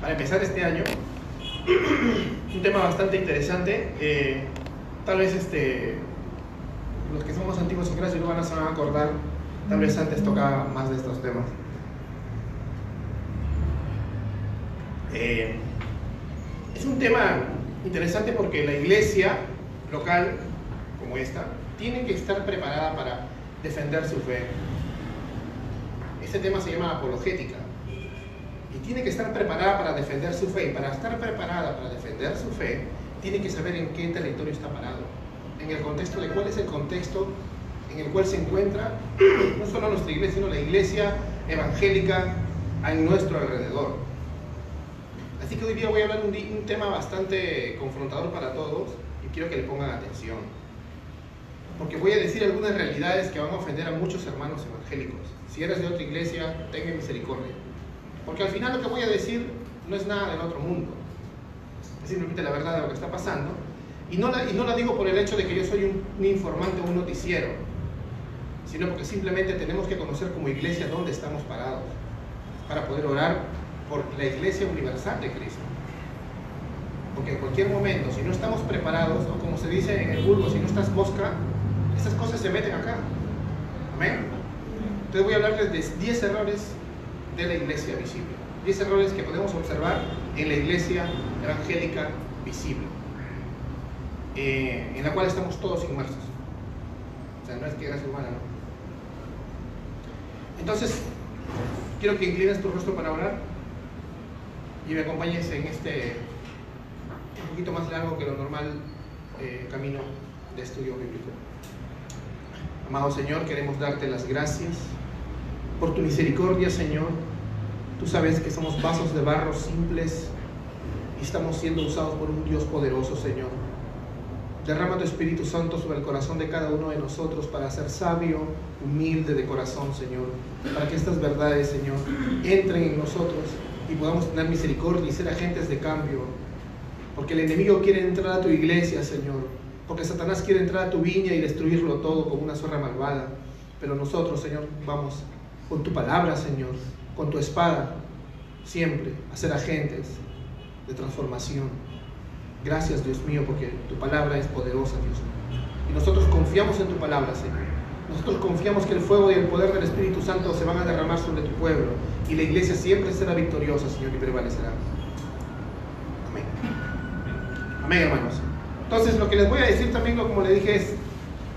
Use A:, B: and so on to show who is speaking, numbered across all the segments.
A: para empezar este año. un tema bastante interesante. Eh, tal vez este, los que somos antiguos en clase no van a, se van a acordar, tal vez antes tocaba más de estos temas. Eh, es un tema interesante porque la iglesia local, como esta, tiene que estar preparada para defender su fe. Este tema se llama apologética y tiene que estar preparada para defender su fe. Y para estar preparada para defender su fe, tiene que saber en qué territorio está parado, en el contexto de cuál es el contexto en el cual se encuentra no solo nuestra iglesia, sino la iglesia evangélica en nuestro alrededor. Así que hoy día voy a hablar un, un tema bastante confrontador para todos y quiero que le pongan atención. Porque voy a decir algunas realidades que van a ofender a muchos hermanos evangélicos. Si eres de otra iglesia, tenga misericordia. Porque al final lo que voy a decir no es nada del otro mundo. Es simplemente la verdad de lo que está pasando. Y no la, y no la digo por el hecho de que yo soy un, un informante o un noticiero, sino porque simplemente tenemos que conocer como iglesia dónde estamos parados para poder orar por la iglesia universal de Cristo. Porque en cualquier momento, si no estamos preparados, o como se dice en el vulgo, si no estás mosca, esas cosas se meten acá. Amén. Entonces voy a hablarles de 10 errores de la iglesia visible. 10 errores que podemos observar en la iglesia evangélica visible, eh, en la cual estamos todos inmersos. O sea, no es que gracia humana, ¿no? Entonces, quiero que inclines tu rostro para orar y me acompañes en este un poquito más largo que lo normal eh, camino de estudio bíblico. Amado Señor, queremos darte las gracias por tu misericordia, Señor. Tú sabes que somos vasos de barro simples y estamos siendo usados por un Dios poderoso, Señor. Derrama tu Espíritu Santo sobre el corazón de cada uno de nosotros para ser sabio, humilde de corazón, Señor. Para que estas verdades, Señor, entren en nosotros y podamos tener misericordia y ser agentes de cambio. Porque el enemigo quiere entrar a tu iglesia, Señor. Porque Satanás quiere entrar a tu viña y destruirlo todo como una zorra malvada. Pero nosotros, Señor, vamos con tu palabra, Señor, con tu espada, siempre a ser agentes de transformación. Gracias, Dios mío, porque tu palabra es poderosa, Dios mío. Y nosotros confiamos en tu palabra, Señor. Nosotros confiamos que el fuego y el poder del Espíritu Santo se van a derramar sobre tu pueblo. Y la iglesia siempre será victoriosa, Señor, y prevalecerá. Amén. Amén, hermanos. Entonces, lo que les voy a decir también, como le dije, es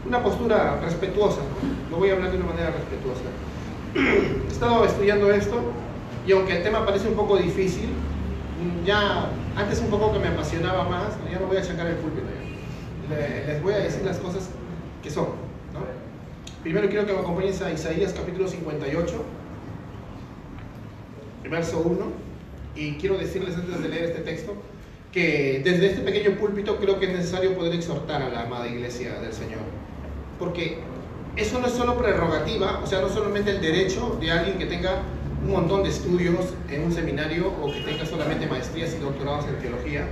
A: una postura respetuosa. ¿no? Voy a hablar de una manera respetuosa. He estado estudiando esto y aunque el tema parece un poco difícil, ya antes un poco que me apasionaba más, ya no voy a sacar el púlpito. les voy a decir las cosas que son. ¿no? Primero quiero que me acompañes a Isaías capítulo 58, verso 1. Y quiero decirles antes de leer este texto que desde este pequeño púlpito creo que es necesario poder exhortar a la amada iglesia del Señor. Porque eso no es solo prerrogativa, o sea, no solamente el derecho de alguien que tenga un montón de estudios en un seminario o que tenga solamente maestrías y doctorados en teología.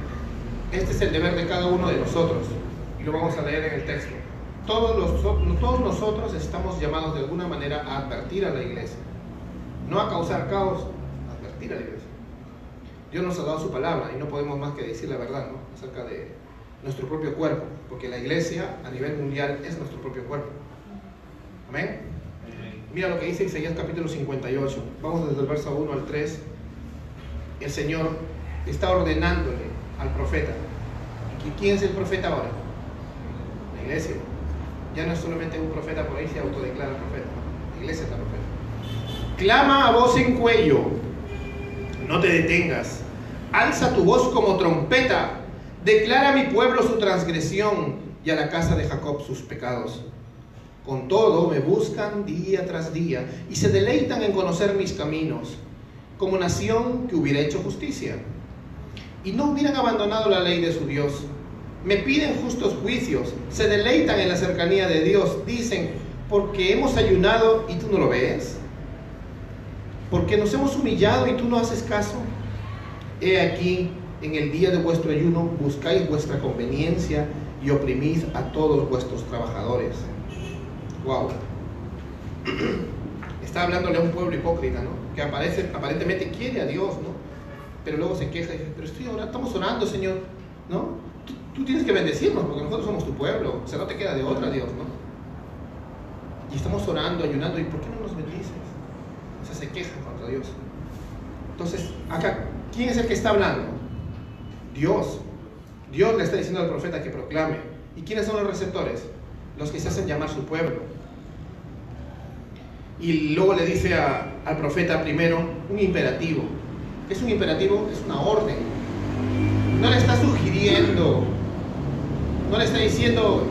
A: Este es el deber de cada uno de nosotros y lo vamos a leer en el texto. Todos, los, todos nosotros estamos llamados de alguna manera a advertir a la iglesia, no a causar caos, a advertir a la iglesia. Dios nos ha dado su palabra y no podemos más que decir la verdad ¿no? acerca de nuestro propio cuerpo, porque la iglesia a nivel mundial es nuestro propio cuerpo. Amén. Mira lo que dice Isaías capítulo 58. Vamos desde el verso 1 al 3. El Señor está ordenándole al profeta. ¿Y quién es el profeta ahora? La iglesia. Ya no es solamente un profeta por ahí se autodeclara profeta. La iglesia es la profeta. Clama a voz en cuello. No te detengas. Alza tu voz como trompeta. Declara a mi pueblo su transgresión y a la casa de Jacob sus pecados. Con todo me buscan día tras día y se deleitan en conocer mis caminos, como nación que hubiera hecho justicia. Y no hubieran abandonado la ley de su Dios. Me piden justos juicios, se deleitan en la cercanía de Dios. Dicen, porque hemos ayunado y tú no lo ves. Porque nos hemos humillado y tú no haces caso. He aquí, en el día de vuestro ayuno, buscáis vuestra conveniencia y oprimís a todos vuestros trabajadores. Wow. Está hablándole a un pueblo hipócrita, ¿no? Que aparece, aparentemente quiere a Dios, ¿no? pero luego se queja y dice, pero estoy orando, estamos orando, Señor, ¿no? Tú, tienes que bendecirnos porque nosotros somos tu pueblo, o sea, no te queda de otra, Dios, ¿no? Y estamos orando, ayunando, ¿y por qué no nos bendices? O sea, se queja contra Dios. Entonces, acá, ¿quién es el que está hablando? Dios. Dios le está diciendo al profeta que proclame. ¿Y quiénes son los receptores? Los que se hacen llamar su pueblo. Y luego le dice al profeta primero un imperativo. ¿Qué es un imperativo? Es una orden. No le está sugiriendo, no le está diciendo,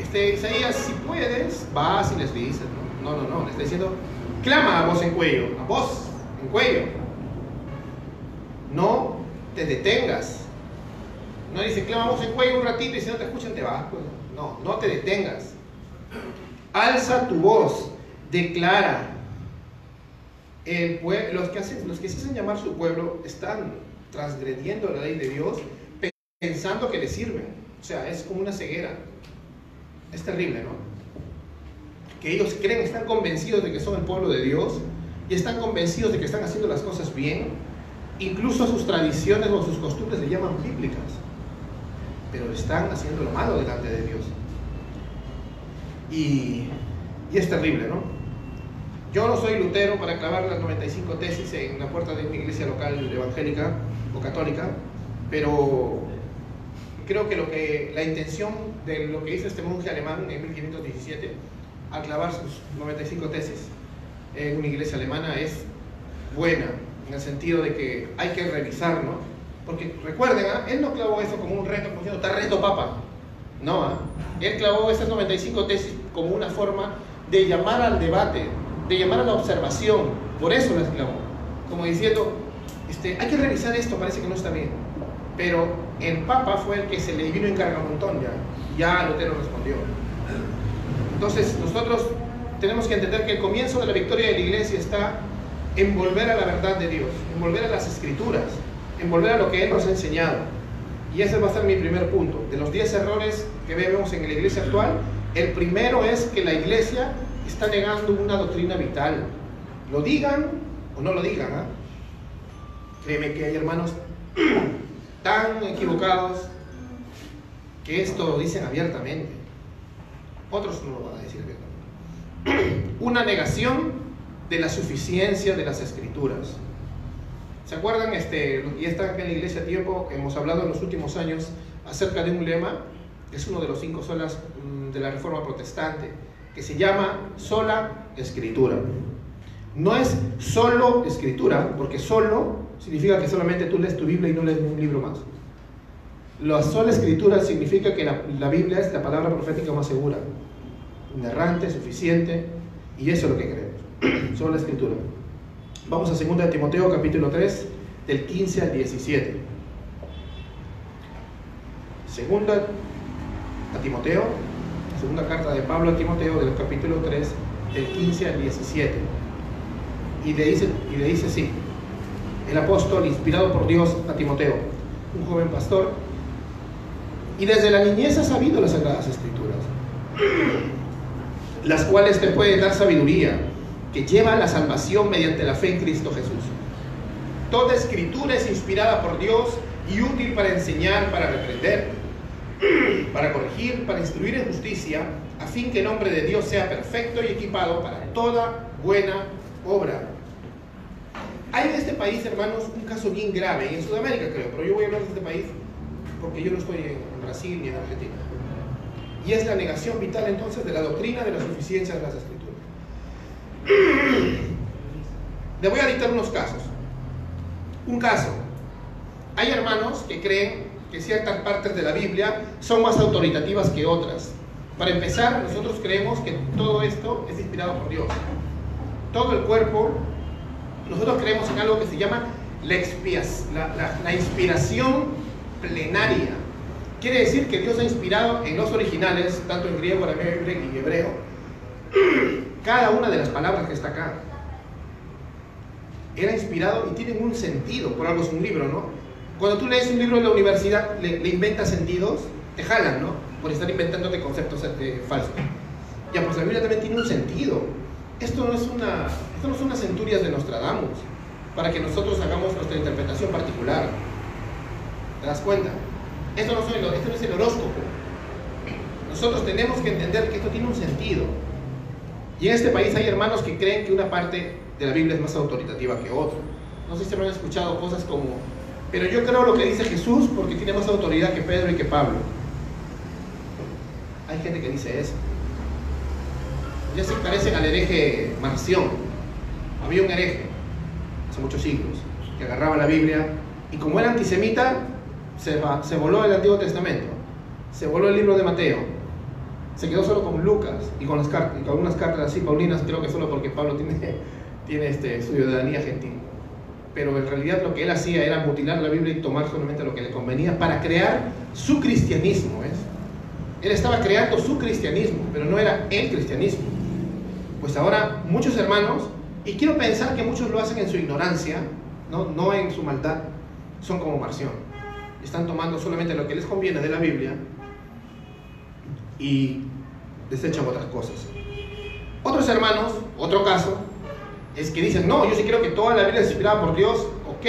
A: este, Isaías, si puedes, vas y les dices. No, no, no, le está diciendo, clama a voz en cuello, a voz en cuello. No te detengas. No dice, clama a voz en cuello un ratito y si no te escuchan te vas. Pues. No, no te detengas. Alza tu voz, declara. Los, que hacen, los que se hacen llamar su pueblo están transgrediendo la ley de Dios pensando que le sirven. O sea, es como una ceguera. Es terrible, ¿no? Que ellos creen, están convencidos de que son el pueblo de Dios y están convencidos de que están haciendo las cosas bien. Incluso sus tradiciones o sus costumbres le llaman bíblicas. Pero están haciendo lo malo delante de Dios. Y, es terrible, ¿no? Yo no soy lutero para clavar las 95 tesis en la puerta de una iglesia local evangélica o católica, pero creo que, lo que la intención de lo que hizo este monje alemán en 1517 al clavar sus 95 tesis en una iglesia alemana es buena, en el sentido de que hay que revisar, ¿no? Porque recuerden, ¿ah? él no clavó eso como un reto, como diciendo, está reto papa. No, ¿ah? él clavó esas 95 tesis como una forma de llamar al debate, de llamar a la observación. Por eso las clavó. Como diciendo, este, hay que revisar esto, parece que no está bien. Pero el Papa fue el que se le vino en carga un montón ya. Ya Lutero respondió. Entonces, nosotros tenemos que entender que el comienzo de la victoria de la iglesia está en volver a la verdad de Dios, en volver a las escrituras, en volver a lo que Él nos ha enseñado. Y ese va a ser mi primer punto. De los 10 errores que vemos en la iglesia actual, el primero es que la iglesia está negando una doctrina vital. Lo digan o no lo digan. ¿ah? Créeme que hay hermanos tan equivocados que esto lo dicen abiertamente. Otros no lo van a decir abiertamente. Una negación de la suficiencia de las escrituras. ¿Se acuerdan? Este, y está aquí en la iglesia a tiempo, hemos hablado en los últimos años acerca de un lema, es uno de los cinco solas mm, de la reforma protestante, que se llama sola escritura. No es solo escritura, porque solo significa que solamente tú lees tu Biblia y no lees un libro más. La sola escritura significa que la, Biblia es la palabra profética más segura, inerrante, suficiente, y eso es lo que creemos. Sola escritura. Vamos a 2 Timoteo capítulo 3, del 15 al 17. Segunda a Timoteo, segunda carta de Pablo a Timoteo del capítulo 3, del 15 al 17. Y le dice, y le dice así, el apóstol inspirado por Dios a Timoteo, un joven pastor, y desde la niñez ha sabido las sagradas escrituras, las cuales te pueden dar sabiduría, que lleva la salvación mediante la fe en Cristo Jesús. Toda escritura es inspirada por Dios y útil para enseñar, para reprender, para corregir, para instruir en justicia, a fin que el nombre de Dios sea perfecto y equipado para toda buena obra. Hay en este país, hermanos, un caso bien grave, en Sudamérica creo, pero yo voy a hablar de este país porque yo no estoy en Brasil ni en Argentina. Y es la negación vital entonces de la doctrina de la suficiencia de las escrituras. Le voy a dictar unos casos. Un caso. Hay hermanos que creen que ciertas partes de la Biblia son más autoritativas que otras. Para empezar, nosotros creemos que todo esto es inspirado por Dios. Todo el cuerpo, nosotros creemos en algo que se llama la, la inspiración plenaria. Quiere decir que Dios ha inspirado en los originales, tanto en griego, arameo y hebreo, cada una de las palabras que está acá. Era inspirado y tienen un sentido, por algo es un libro, ¿no? Cuando tú lees un libro en la universidad, le, inventas sentidos, te jalan, ¿no? Por estar inventándote conceptos eh, falsos. Ya, pues la Biblia también tiene un sentido. Esto no, es una, esto no son unas centurias de Nostradamus. para que nosotros hagamos nuestra interpretación particular. ¿Te das cuenta? Esto no es el horóscopo. Nosotros tenemos que entender que esto tiene un sentido. Y en este país hay hermanos que creen que una parte de la Biblia es más autoritativa que otra. No sé si han escuchado cosas como, pero yo creo lo que dice Jesús porque tiene más autoridad que Pedro y que Pablo. Hay gente que dice eso. Ya se parecen al hereje Marción. Había un hereje hace muchos siglos que agarraba la Biblia y como era antisemita, se, se voló el Antiguo Testamento, se voló el libro de Mateo, se quedó solo con Lucas y con, las cartas, y con algunas cartas así paulinas, creo que solo porque Pablo tiene, tiene este, su ciudadanía gentil. Pero en realidad lo que él hacía era mutilar la Biblia y tomar solamente lo que le convenía para crear su cristianismo. ¿ves? Él estaba creando su cristianismo, pero no era el cristianismo. Pues ahora muchos hermanos, y quiero pensar que muchos lo hacen en su ignorancia, no, no en su maldad, son como Marción. Están tomando solamente lo que les conviene de la Biblia y desechan otras cosas. Otros hermanos, otro caso, es que dicen, no, yo sí creo que toda la Biblia es inspirada por Dios, ok,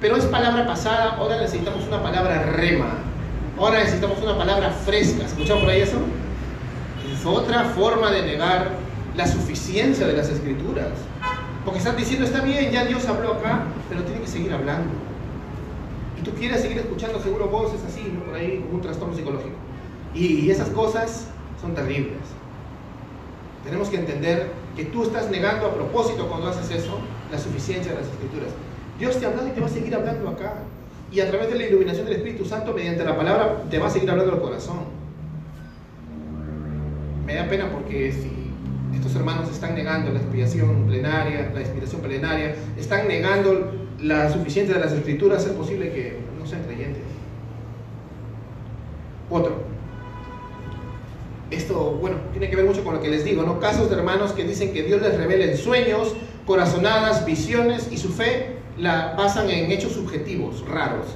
A: pero es palabra pasada, ahora necesitamos una palabra rema, ahora necesitamos una palabra fresca. ¿Escucharon por ahí eso? Es otra forma de negar la suficiencia de las escrituras. Porque están diciendo, está bien, ya Dios habló acá, pero tiene que seguir hablando. Y tú quieres seguir escuchando seguro voces así, ¿no? por ahí, como un trastorno psicológico. Y esas cosas son terribles. Tenemos que entender que tú estás negando a propósito cuando haces eso la suficiencia de las escrituras. Dios te ha hablado y te va a seguir hablando acá. Y a través de la iluminación del Espíritu Santo, mediante la palabra, te va a seguir hablando al corazón. Me da pena porque si estos hermanos están negando la inspiración plenaria, la inspiración plenaria, están negando la suficiencia de las escrituras, es posible que no sean creyentes. Otro. Esto, bueno, tiene que ver mucho con lo que les digo, ¿no? Casos de hermanos que dicen que Dios les revela en sueños, corazonadas, visiones y su fe la basan en hechos subjetivos, raros.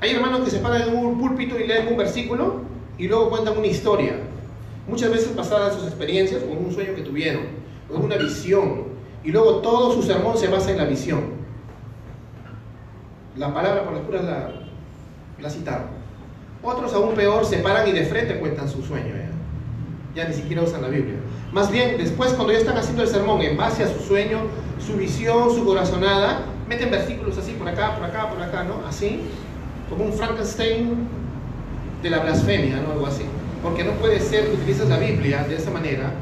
A: Hay hermanos que se paran en un púlpito y leen un versículo y luego cuentan una historia, muchas veces basada en sus experiencias o en un sueño que tuvieron, o en una visión, y luego todo su sermón se basa en la visión. La palabra por las puras la, la citaron. Otros aún peor se paran y de frente cuentan su sueño. Ya ni siquiera usan la Biblia. Más bien, después cuando ya están haciendo el sermón en base a su sueño, su visión, su corazonada, meten versículos así por acá, por acá, por acá, ¿no? Así, como un Frankenstein de la blasfemia, ¿no? Algo así. Porque no puede ser que utilices la Biblia de esa manera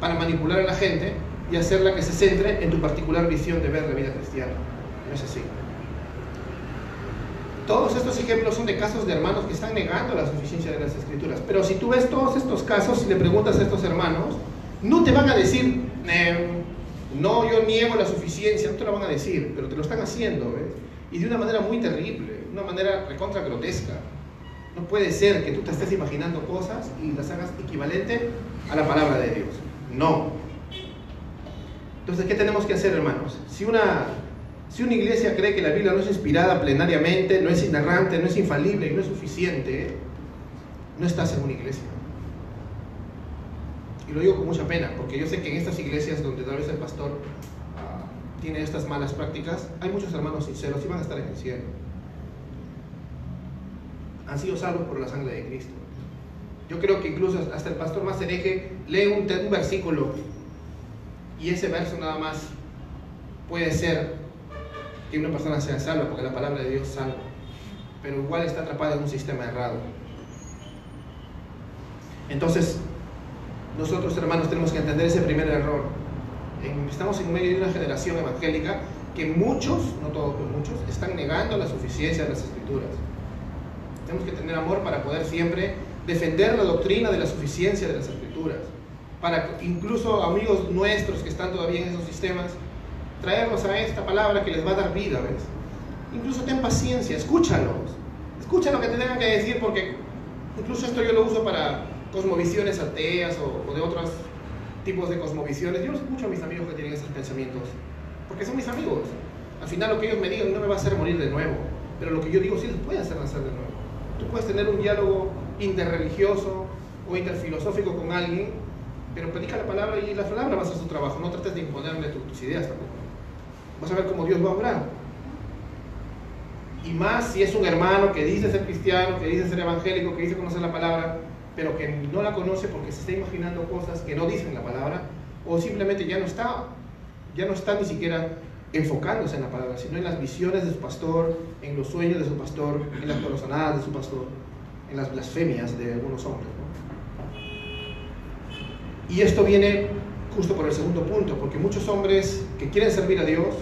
A: para manipular a la gente y hacerla que se centre en tu particular visión de ver la vida cristiana. No es así. Todos estos ejemplos son de casos de hermanos que están negando la suficiencia de las escrituras. Pero si tú ves todos estos casos y le preguntas a estos hermanos, no te van a decir, em, no, yo niego la suficiencia, no te lo van a decir, pero te lo están haciendo, ¿ves? Y de una manera muy terrible, una manera recontra grotesca. No puede ser que tú te estés imaginando cosas y las hagas equivalente a la palabra de Dios. No. Entonces, ¿qué tenemos que hacer, hermanos? Si una si una iglesia cree que la Biblia no es inspirada plenariamente, no es inerrante, no es infalible y no es suficiente, no estás en una iglesia. Y lo digo con mucha pena, porque yo sé que en estas iglesias donde tal vez el pastor ah, tiene estas malas prácticas, hay muchos hermanos sinceros y van a estar en el cielo. Han sido salvos por la sangre de Cristo. Yo creo que incluso hasta el pastor más hereje lee un, un versículo y ese verso nada más puede ser que una persona sea salva, porque la palabra de Dios salva, pero igual está atrapada en un sistema errado. Entonces, nosotros hermanos tenemos que entender ese primer error. Estamos en medio de una generación evangélica que muchos, no todos, pero muchos, están negando la suficiencia de las escrituras. Tenemos que tener amor para poder siempre defender la doctrina de la suficiencia de las escrituras. Para incluso amigos nuestros que están todavía en esos sistemas, traerlos a esta palabra que les va a dar vida, ¿ves? Incluso ten paciencia, escúchalos. Escucha lo que te tengan que decir porque incluso esto yo lo uso para cosmovisiones ateas o, de otros tipos de cosmovisiones. Yo los escucho a mis amigos que tienen esos pensamientos porque son mis amigos. Al final lo que ellos me digan no me va a hacer morir de nuevo, pero lo que yo digo sí les puede hacer nacer de nuevo. Tú puedes tener un diálogo interreligioso o interfilosófico con alguien, pero predica la palabra y la palabra va a hacer su trabajo. No trates de imponerle tus ideas tampoco. Vas a ver cómo Dios va a obrar. Y más si es un hermano que dice ser cristiano, que dice ser evangélico, que dice conocer la palabra, pero que no la conoce porque se está imaginando cosas que no dicen la palabra, o simplemente ya no está, ya no está ni siquiera enfocándose en la palabra, sino en las visiones de su pastor, en los sueños de su pastor, en las corazonadas de su pastor, en las blasfemias de algunos hombres. Y esto viene justo por el segundo punto, porque muchos hombres que quieren servir a Dios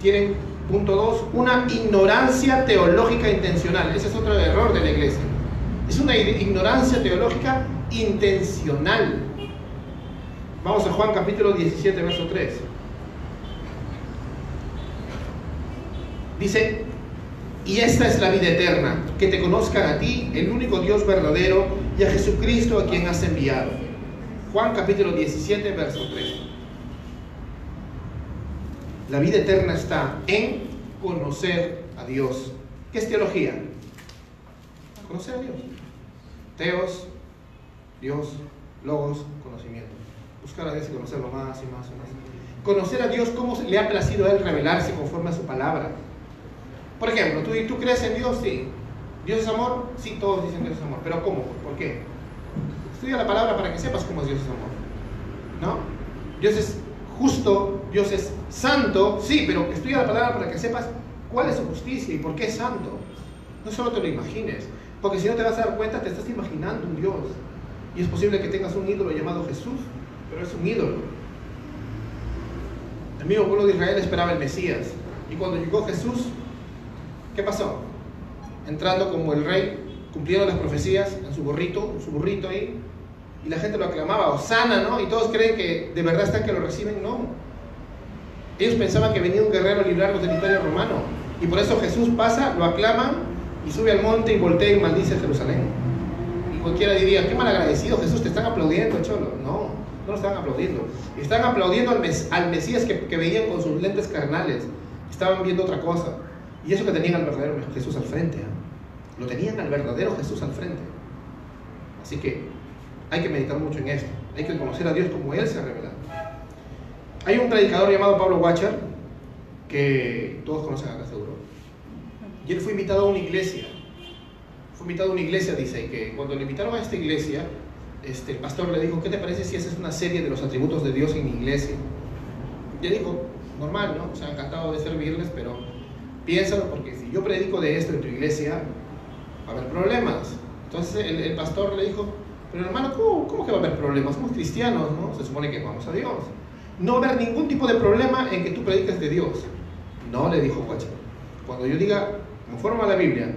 A: tienen, punto dos, una ignorancia teológica intencional. Ese es otro error de la iglesia. Es una ignorancia teológica intencional. Vamos a Juan capítulo 17, verso 3. Dice, y esta es la vida eterna, que te conozcan a ti, el único Dios verdadero, y a Jesucristo a quien has enviado. Juan capítulo 17, verso 3. La vida eterna está en conocer a Dios. ¿Qué es teología? Conocer a Dios. Teos, Dios, logos, conocimiento. Buscar a Dios y conocerlo más y más y más. Conocer a Dios, cómo le ha placido a Él revelarse conforme a su palabra. Por ejemplo, ¿tú, ¿tú crees en Dios? Sí. ¿Dios es amor? Sí, todos dicen Dios es amor. ¿Pero cómo? ¿Por qué? Estudia la palabra para que sepas cómo es Dios es amor. ¿No? Dios es justo, Dios es santo, sí, pero estudia la palabra para que sepas cuál es su justicia y por qué es santo. No solo te lo imagines, porque si no te vas a dar cuenta, te estás imaginando un Dios. Y es posible que tengas un ídolo llamado Jesús, pero es un ídolo. El mismo pueblo de Israel esperaba el Mesías. Y cuando llegó Jesús, ¿qué pasó? Entrando como el rey, cumpliendo las profecías en su burrito, su burrito ahí, y la gente lo aclamaba, Osana, ¿no? Y todos creen que de verdad están que lo reciben, no. Ellos pensaban que venía un guerrero a librarlos del imperio romano. Y por eso Jesús pasa, lo aclaman y sube al monte y voltea y maldice Jerusalén. Y cualquiera diría, qué mal agradecido Jesús, te están aplaudiendo, cholo. No, no lo están aplaudiendo. Están aplaudiendo al, al Mesías que, que veían con sus lentes carnales. Estaban viendo otra cosa. Y eso que tenían al verdadero Jesús al frente. ¿eh? Lo tenían al verdadero Jesús al frente. Así que hay que meditar mucho en esto. Hay que conocer a Dios como Él se ha revelado. Hay un predicador llamado Pablo Watcher, que todos conocen acá seguro. Y él fue invitado a una iglesia. Fue invitado a una iglesia, dice, que cuando le invitaron a esta iglesia, este, el pastor le dijo, ¿qué te parece si haces una serie de los atributos de Dios en mi iglesia? Y él dijo, normal, ¿no? O sea, encantado de servirles, pero piénsalo porque si yo predico de esto en tu iglesia, va a haber problemas. Entonces el pastor le dijo, pero hermano, ¿cómo, ¿cómo, que va a haber problemas? Somos cristianos, ¿no? Se supone que vamos a Dios. No va a haber ningún tipo de problema en que tú prediques de Dios. No, le dijo Guacha. Cuando yo diga, conforme a la Biblia,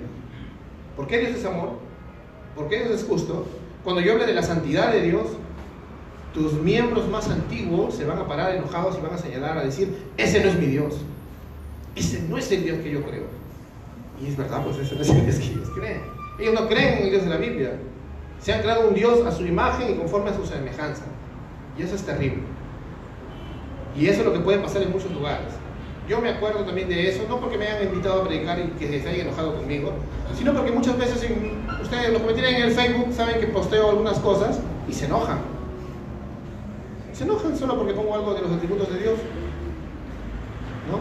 A: ¿por qué Dios es amor? ¿Por qué Dios es justo? Cuando yo hable de la santidad de Dios, tus miembros más antiguos se van a parar enojados y van a señalar, a decir, ese no es mi Dios. Ese no es el Dios que yo creo. Y es verdad, pues ese no es el Dios que ellos creen. Ellos no creen en el Dios de la Biblia. Se han creado un Dios a su imagen y conforme a su semejanza. Y eso es terrible. Y eso es lo que puede pasar en muchos lugares. Yo me acuerdo también de eso, no porque me hayan invitado a predicar y que se hayan enojado conmigo, sino porque muchas veces ustedes lo que me tienen en el Facebook saben que posteo algunas cosas y se enojan. Se enojan solo porque pongo algo de los atributos de Dios. ¿No?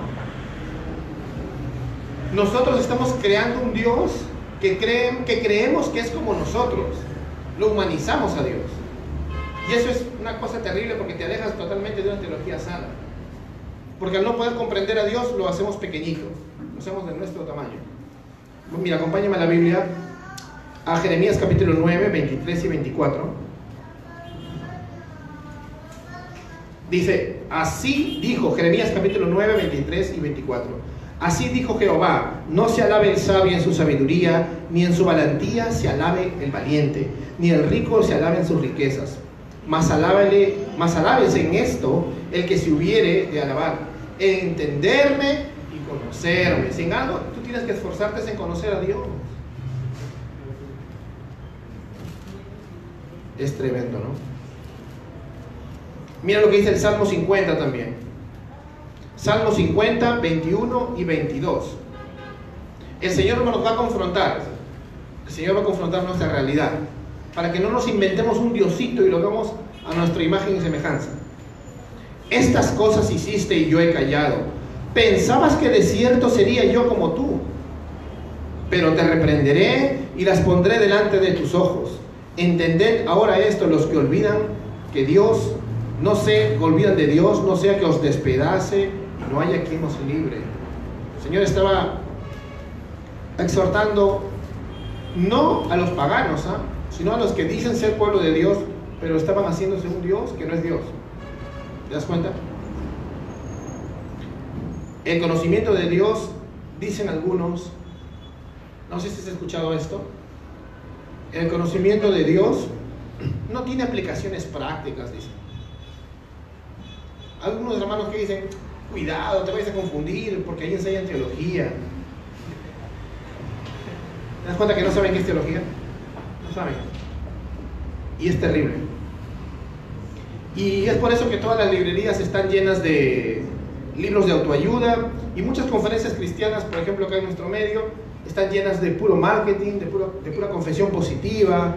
A: Nosotros estamos creando un Dios que, creen, que creemos que es como nosotros. Lo humanizamos a Dios. Y eso es una cosa terrible porque te alejas totalmente de una teología sana. Porque al no poder comprender a Dios lo hacemos pequeñito, lo hacemos de nuestro tamaño. Mira, acompáñame a la Biblia, a Jeremías capítulo 9, 23 y 24. Dice, así dijo Jeremías capítulo 9, 23 y 24. Así dijo Jehová, no se alabe el sabio en su sabiduría, ni en su valentía se alabe el valiente, ni el rico se alabe en sus riquezas. Mas, alábele, mas alábese en esto el que se hubiere de alabar, en entenderme y conocerme. Sin algo, tú tienes que esforzarte en conocer a Dios. Es tremendo, ¿no? Mira lo que dice el Salmo 50 también. Salmo 50, 21 y 22. El Señor nos va a confrontar. El Señor va a confrontar nuestra realidad. Para que no nos inventemos un diosito y lo hagamos a nuestra imagen y semejanza. Estas cosas hiciste y yo he callado Pensabas que de cierto sería yo como tú, pero te reprenderé y las pondré delante de tus ojos. Entended ahora esto, los que olvidan que Dios, no que olvidan de Dios, no sea que os despedace no haya quien os libre. El Señor estaba exhortando no a los paganos, ¿ah? sino a los que dicen ser pueblo de Dios, pero estaban haciéndose un Dios que no es Dios. ¿Te das cuenta? El conocimiento de Dios, dicen algunos, no sé si has escuchado esto, el conocimiento de Dios no tiene aplicaciones prácticas, dicen. Algunos hermanos que dicen, cuidado, te vayas a confundir porque ahí enseñan teología. ¿Te das cuenta que no saben qué es teología? No saben. Y es terrible. Y es por eso que todas las librerías están llenas de libros de autoayuda y muchas conferencias cristianas, por ejemplo, acá en nuestro medio, están llenas de puro marketing, de, de pura confesión positiva,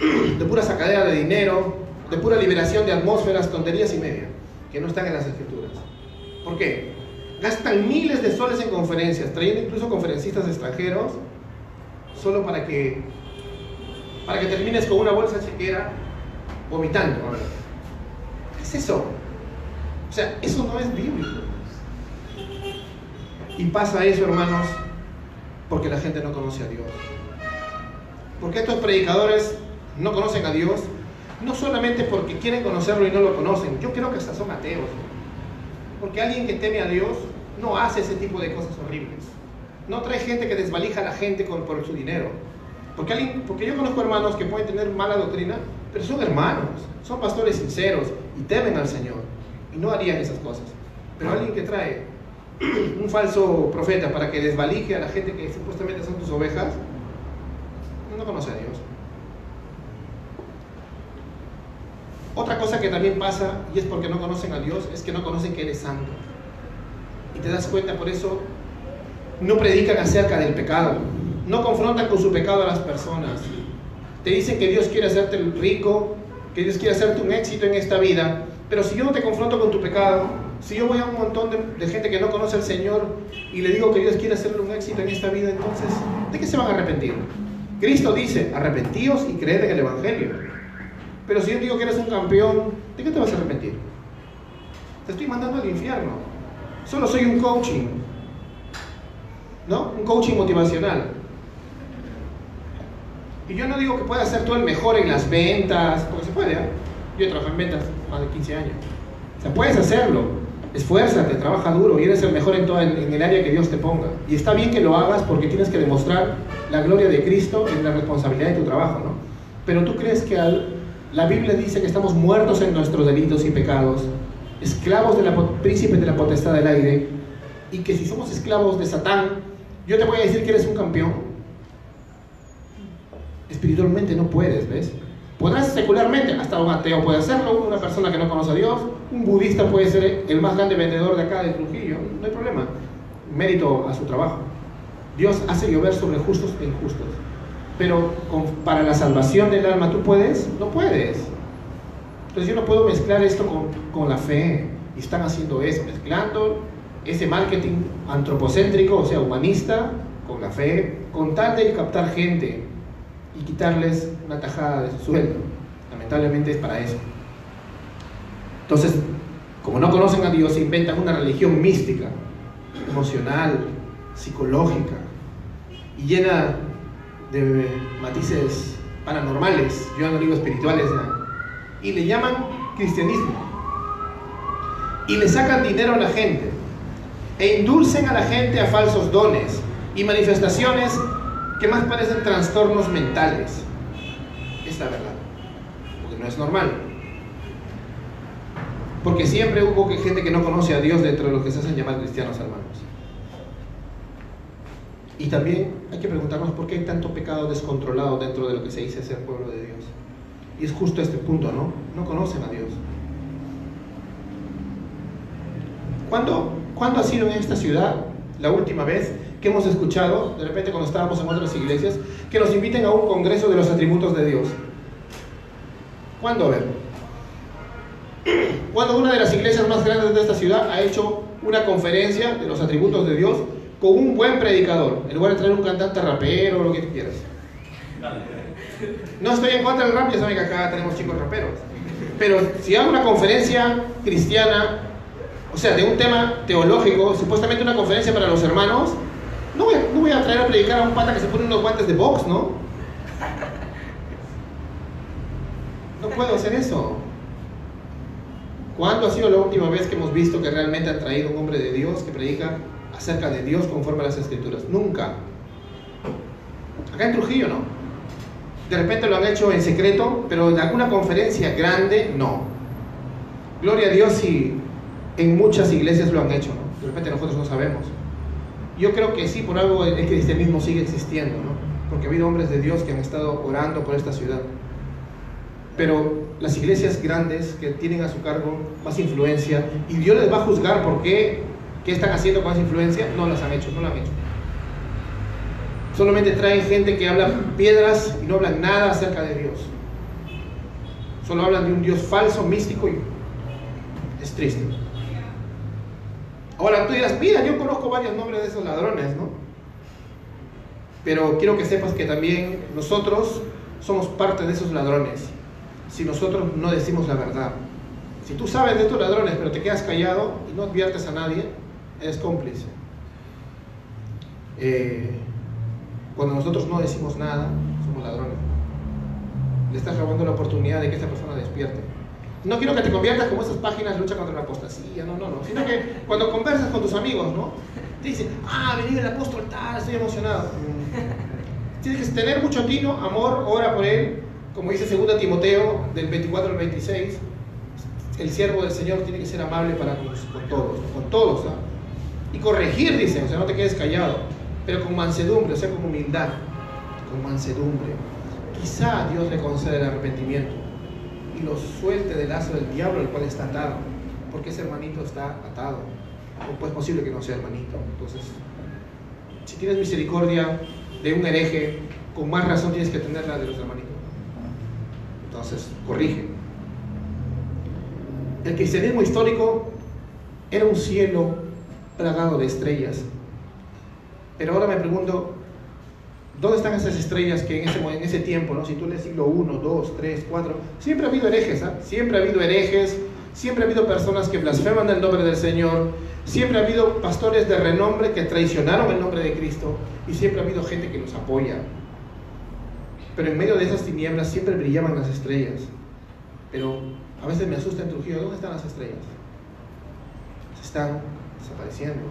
A: de pura sacadera de dinero, de pura liberación de atmósferas, tonterías y media, que no están en las escrituras. ¿Por qué? Gastan miles de soles en conferencias, trayendo incluso conferencistas extranjeros, solo para que, para que termines con una bolsa chequera vomitando. ¿Qué es eso? O sea, eso no es bíblico. Y pasa eso, hermanos, porque la gente no conoce a Dios. Porque estos predicadores no conocen a Dios, no solamente porque quieren conocerlo y no lo conocen, yo creo que hasta son ateos. Porque alguien que teme a Dios no hace ese tipo de cosas horribles. No trae gente que desvalija a la gente por su dinero. Porque, alguien, porque yo conozco hermanos que pueden tener mala doctrina, pero son hermanos, son pastores sinceros y temen al Señor. Y no harían esas cosas. Pero alguien que trae un falso profeta para que desvalije a la gente que supuestamente son tus ovejas, no conoce a Dios. Otra cosa que también pasa, y es porque no conocen a Dios, es que no conocen que Él es santo. Y te das cuenta, por eso no predican acerca del pecado, no confrontan con su pecado a las personas. Te dicen que Dios quiere hacerte rico, que Dios quiere hacerte un éxito en esta vida, pero si yo no te confronto con tu pecado, si yo voy a un montón de, gente que no conoce al Señor y le digo que Dios quiere hacerle un éxito en esta vida, entonces, ¿de qué se van a arrepentir? Cristo dice, arrepentíos y creed en el Evangelio. Pero si yo digo que eres un campeón, ¿de qué te vas a arrepentir? Te estoy mandando al infierno. Solo soy un coaching. ¿No? Un coaching motivacional. Y yo no digo que puedas ser tú el mejor en las ventas, porque se puede. ¿eh? Yo he trabajado en ventas más de 15 años. O sea, puedes hacerlo. Esfuérzate, trabaja duro y eres el mejor en, todo, en el área que Dios te ponga. Y está bien que lo hagas porque tienes que demostrar la gloria de Cristo en la responsabilidad de tu trabajo, ¿no? Pero tú crees que al, la Biblia dice que estamos muertos en nuestros delitos y pecados, esclavos del príncipe de la potestad del aire, y que si somos esclavos de Satán, yo te voy a decir que eres un campeón. Espiritualmente no puedes, ¿ves? Podrás secularmente, hasta un ateo puede hacerlo, una persona que no conoce a Dios, un budista puede ser el más grande vendedor de acá de Trujillo, no hay problema. Mérito a su trabajo. Dios hace llover sobre justos e injustos. Pero para la salvación del alma, ¿tú puedes? No puedes. Entonces yo no puedo mezclar esto con, con la fe. Y están haciendo eso, mezclando ese marketing antropocéntrico, o sea, humanista, con la fe, con tal de captar gente y quitarles una tajada de su sueldo. Lamentablemente es para eso. Entonces, como no conocen a Dios, inventan una religión mística, emocional, psicológica, y llena matices paranormales, yo no digo espirituales, y le llaman cristianismo. Y le sacan dinero a la gente, e indulcen a la gente a falsos dones y manifestaciones que más parecen trastornos mentales. Es la verdad, porque no es normal. Porque siempre hubo gente que no conoce a Dios dentro de los que se hacen llamar cristianos, hermanos. Y también hay que preguntarnos por qué hay tanto pecado descontrolado dentro de lo que se dice ser pueblo de Dios. Y es justo este punto, ¿no? No conocen a Dios. ¿Cuándo, ¿Cuándo ha sido en esta ciudad la última vez que hemos escuchado, de repente cuando estábamos en otras iglesias, que nos inviten a un congreso de los atributos de Dios? ¿Cuándo a ver? Cuando una de las iglesias más grandes de esta ciudad ha hecho una conferencia de los atributos de Dios con un buen predicador, en lugar de traer un cantante rapero o lo que quieras. No estoy en contra del rap, ya saben que acá tenemos chicos raperos. Pero si hago una conferencia cristiana, o sea, de un tema teológico, supuestamente una conferencia para los hermanos, no voy, a, no voy a traer a predicar a un pata que se pone unos guantes de box, ¿no? No puedo hacer eso. ¿Cuándo ha sido la última vez que hemos visto que realmente ha traído un hombre de Dios que predica acerca de Dios conforme a las escrituras? Nunca. Acá en Trujillo no. De repente lo han hecho en secreto, pero en alguna conferencia grande no. Gloria a Dios si en muchas iglesias lo han hecho, ¿no? De repente nosotros no sabemos. Yo creo que sí, por algo el cristianismo sigue existiendo, ¿no? Porque ha habido hombres de Dios que han estado orando por esta ciudad. Pero las iglesias grandes que tienen a su cargo más influencia y Dios les va a juzgar por qué, qué están haciendo con esa influencia, no las han hecho, no lo han hecho. Solamente traen gente que habla piedras y no hablan nada acerca de Dios. Solo hablan de un Dios falso, místico y es triste. Ahora tú dirás, mira, yo conozco varios nombres de esos ladrones, ¿no? Pero quiero que sepas que también nosotros somos parte de esos ladrones si nosotros no decimos la verdad. Si tú sabes de estos ladrones pero te quedas callado y no adviertes a nadie, eres cómplice. Eh, cuando nosotros no decimos nada, somos ladrones. Le estás robando la oportunidad de que esta persona despierte. No quiero que te conviertas como esas páginas lucha contra la apostasía, no, no, no. Sino que cuando conversas con tus amigos, ¿no? Te dicen, ah, venir el apóstol tal, estoy emocionado. Tienes que tener mucho tino, amor, ora por él. Como dice 2 Timoteo, del 24 al 26, el siervo del Señor tiene que ser amable para con, todos, con todos. ¿ah? Y corregir, dice, o sea, no te quedes callado pero con mansedumbre, o sea, con humildad, con mansedumbre. Quizá Dios le conceda el arrepentimiento y lo suelte del lazo del diablo el cual está atado, porque ese hermanito está atado. ¿Cómo pues es posible que no sea hermanito? Entonces, si tienes misericordia de un hereje, con más razón tienes que tenerla de los hermanitos. Entonces, corrige. El cristianismo histórico era un cielo plagado de estrellas pero ahora me pregunto, ¿dónde están esas estrellas que en ese, en ese tiempo, ¿no? si tú lees siglo 1, 2, 3, 4, siempre ha habido herejes, ¿ah? siempre ha habido herejes, siempre ha habido personas que blasfeman el nombre del Señor, siempre ha habido pastores de renombre que traicionaron el nombre de Cristo y siempre ha habido gente que los apoya. Pero en medio de esas tinieblas siempre brillaban las estrellas. Pero a veces me asusta en Trujillo, ¿dónde están las estrellas? Están desapareciendo.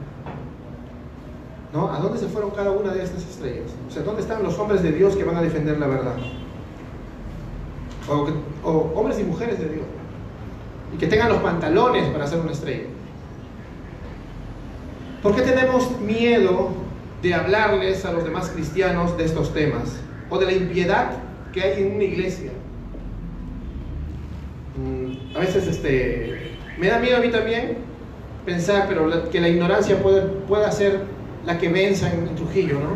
A: ¿A dónde se fueron cada una de estas estrellas? O sea, ¿dónde están los hombres de Dios que van a defender la verdad? O, hombres y mujeres de Dios. Y que tengan los pantalones para hacer una estrella. ¿Por qué tenemos miedo de hablarles a los demás cristianos de estos temas? O de la impiedad que hay en una iglesia. Mm, a veces este, me da miedo a mí también pensar pero que la ignorancia puede, pueda ser la que venza en Trujillo, ¿no?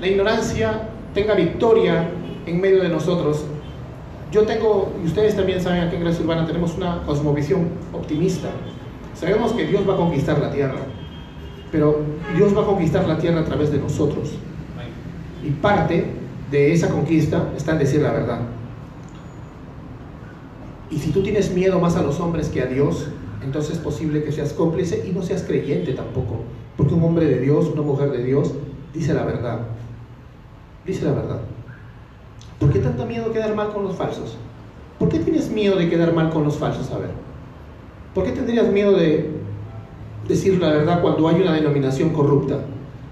A: La ignorancia tenga victoria en medio de nosotros. Yo tengo, y ustedes también saben, aquí en Gracia Urbana tenemos una cosmovisión optimista. Sabemos que Dios va a conquistar la tierra, pero Dios va a conquistar la tierra a través de nosotros. Y parte de esa conquista está en decir la verdad. Y si tú tienes miedo más a los hombres que a Dios, entonces es posible que seas cómplice y no seas creyente tampoco. Porque un hombre de Dios, una mujer de Dios, dice la verdad. Dice la verdad. ¿Por qué tanto miedo quedar mal con los falsos? ¿Por qué tienes miedo de quedar mal con los falsos? A ver. ¿Por qué tendrías miedo de decir la verdad cuando hay una denominación corrupta?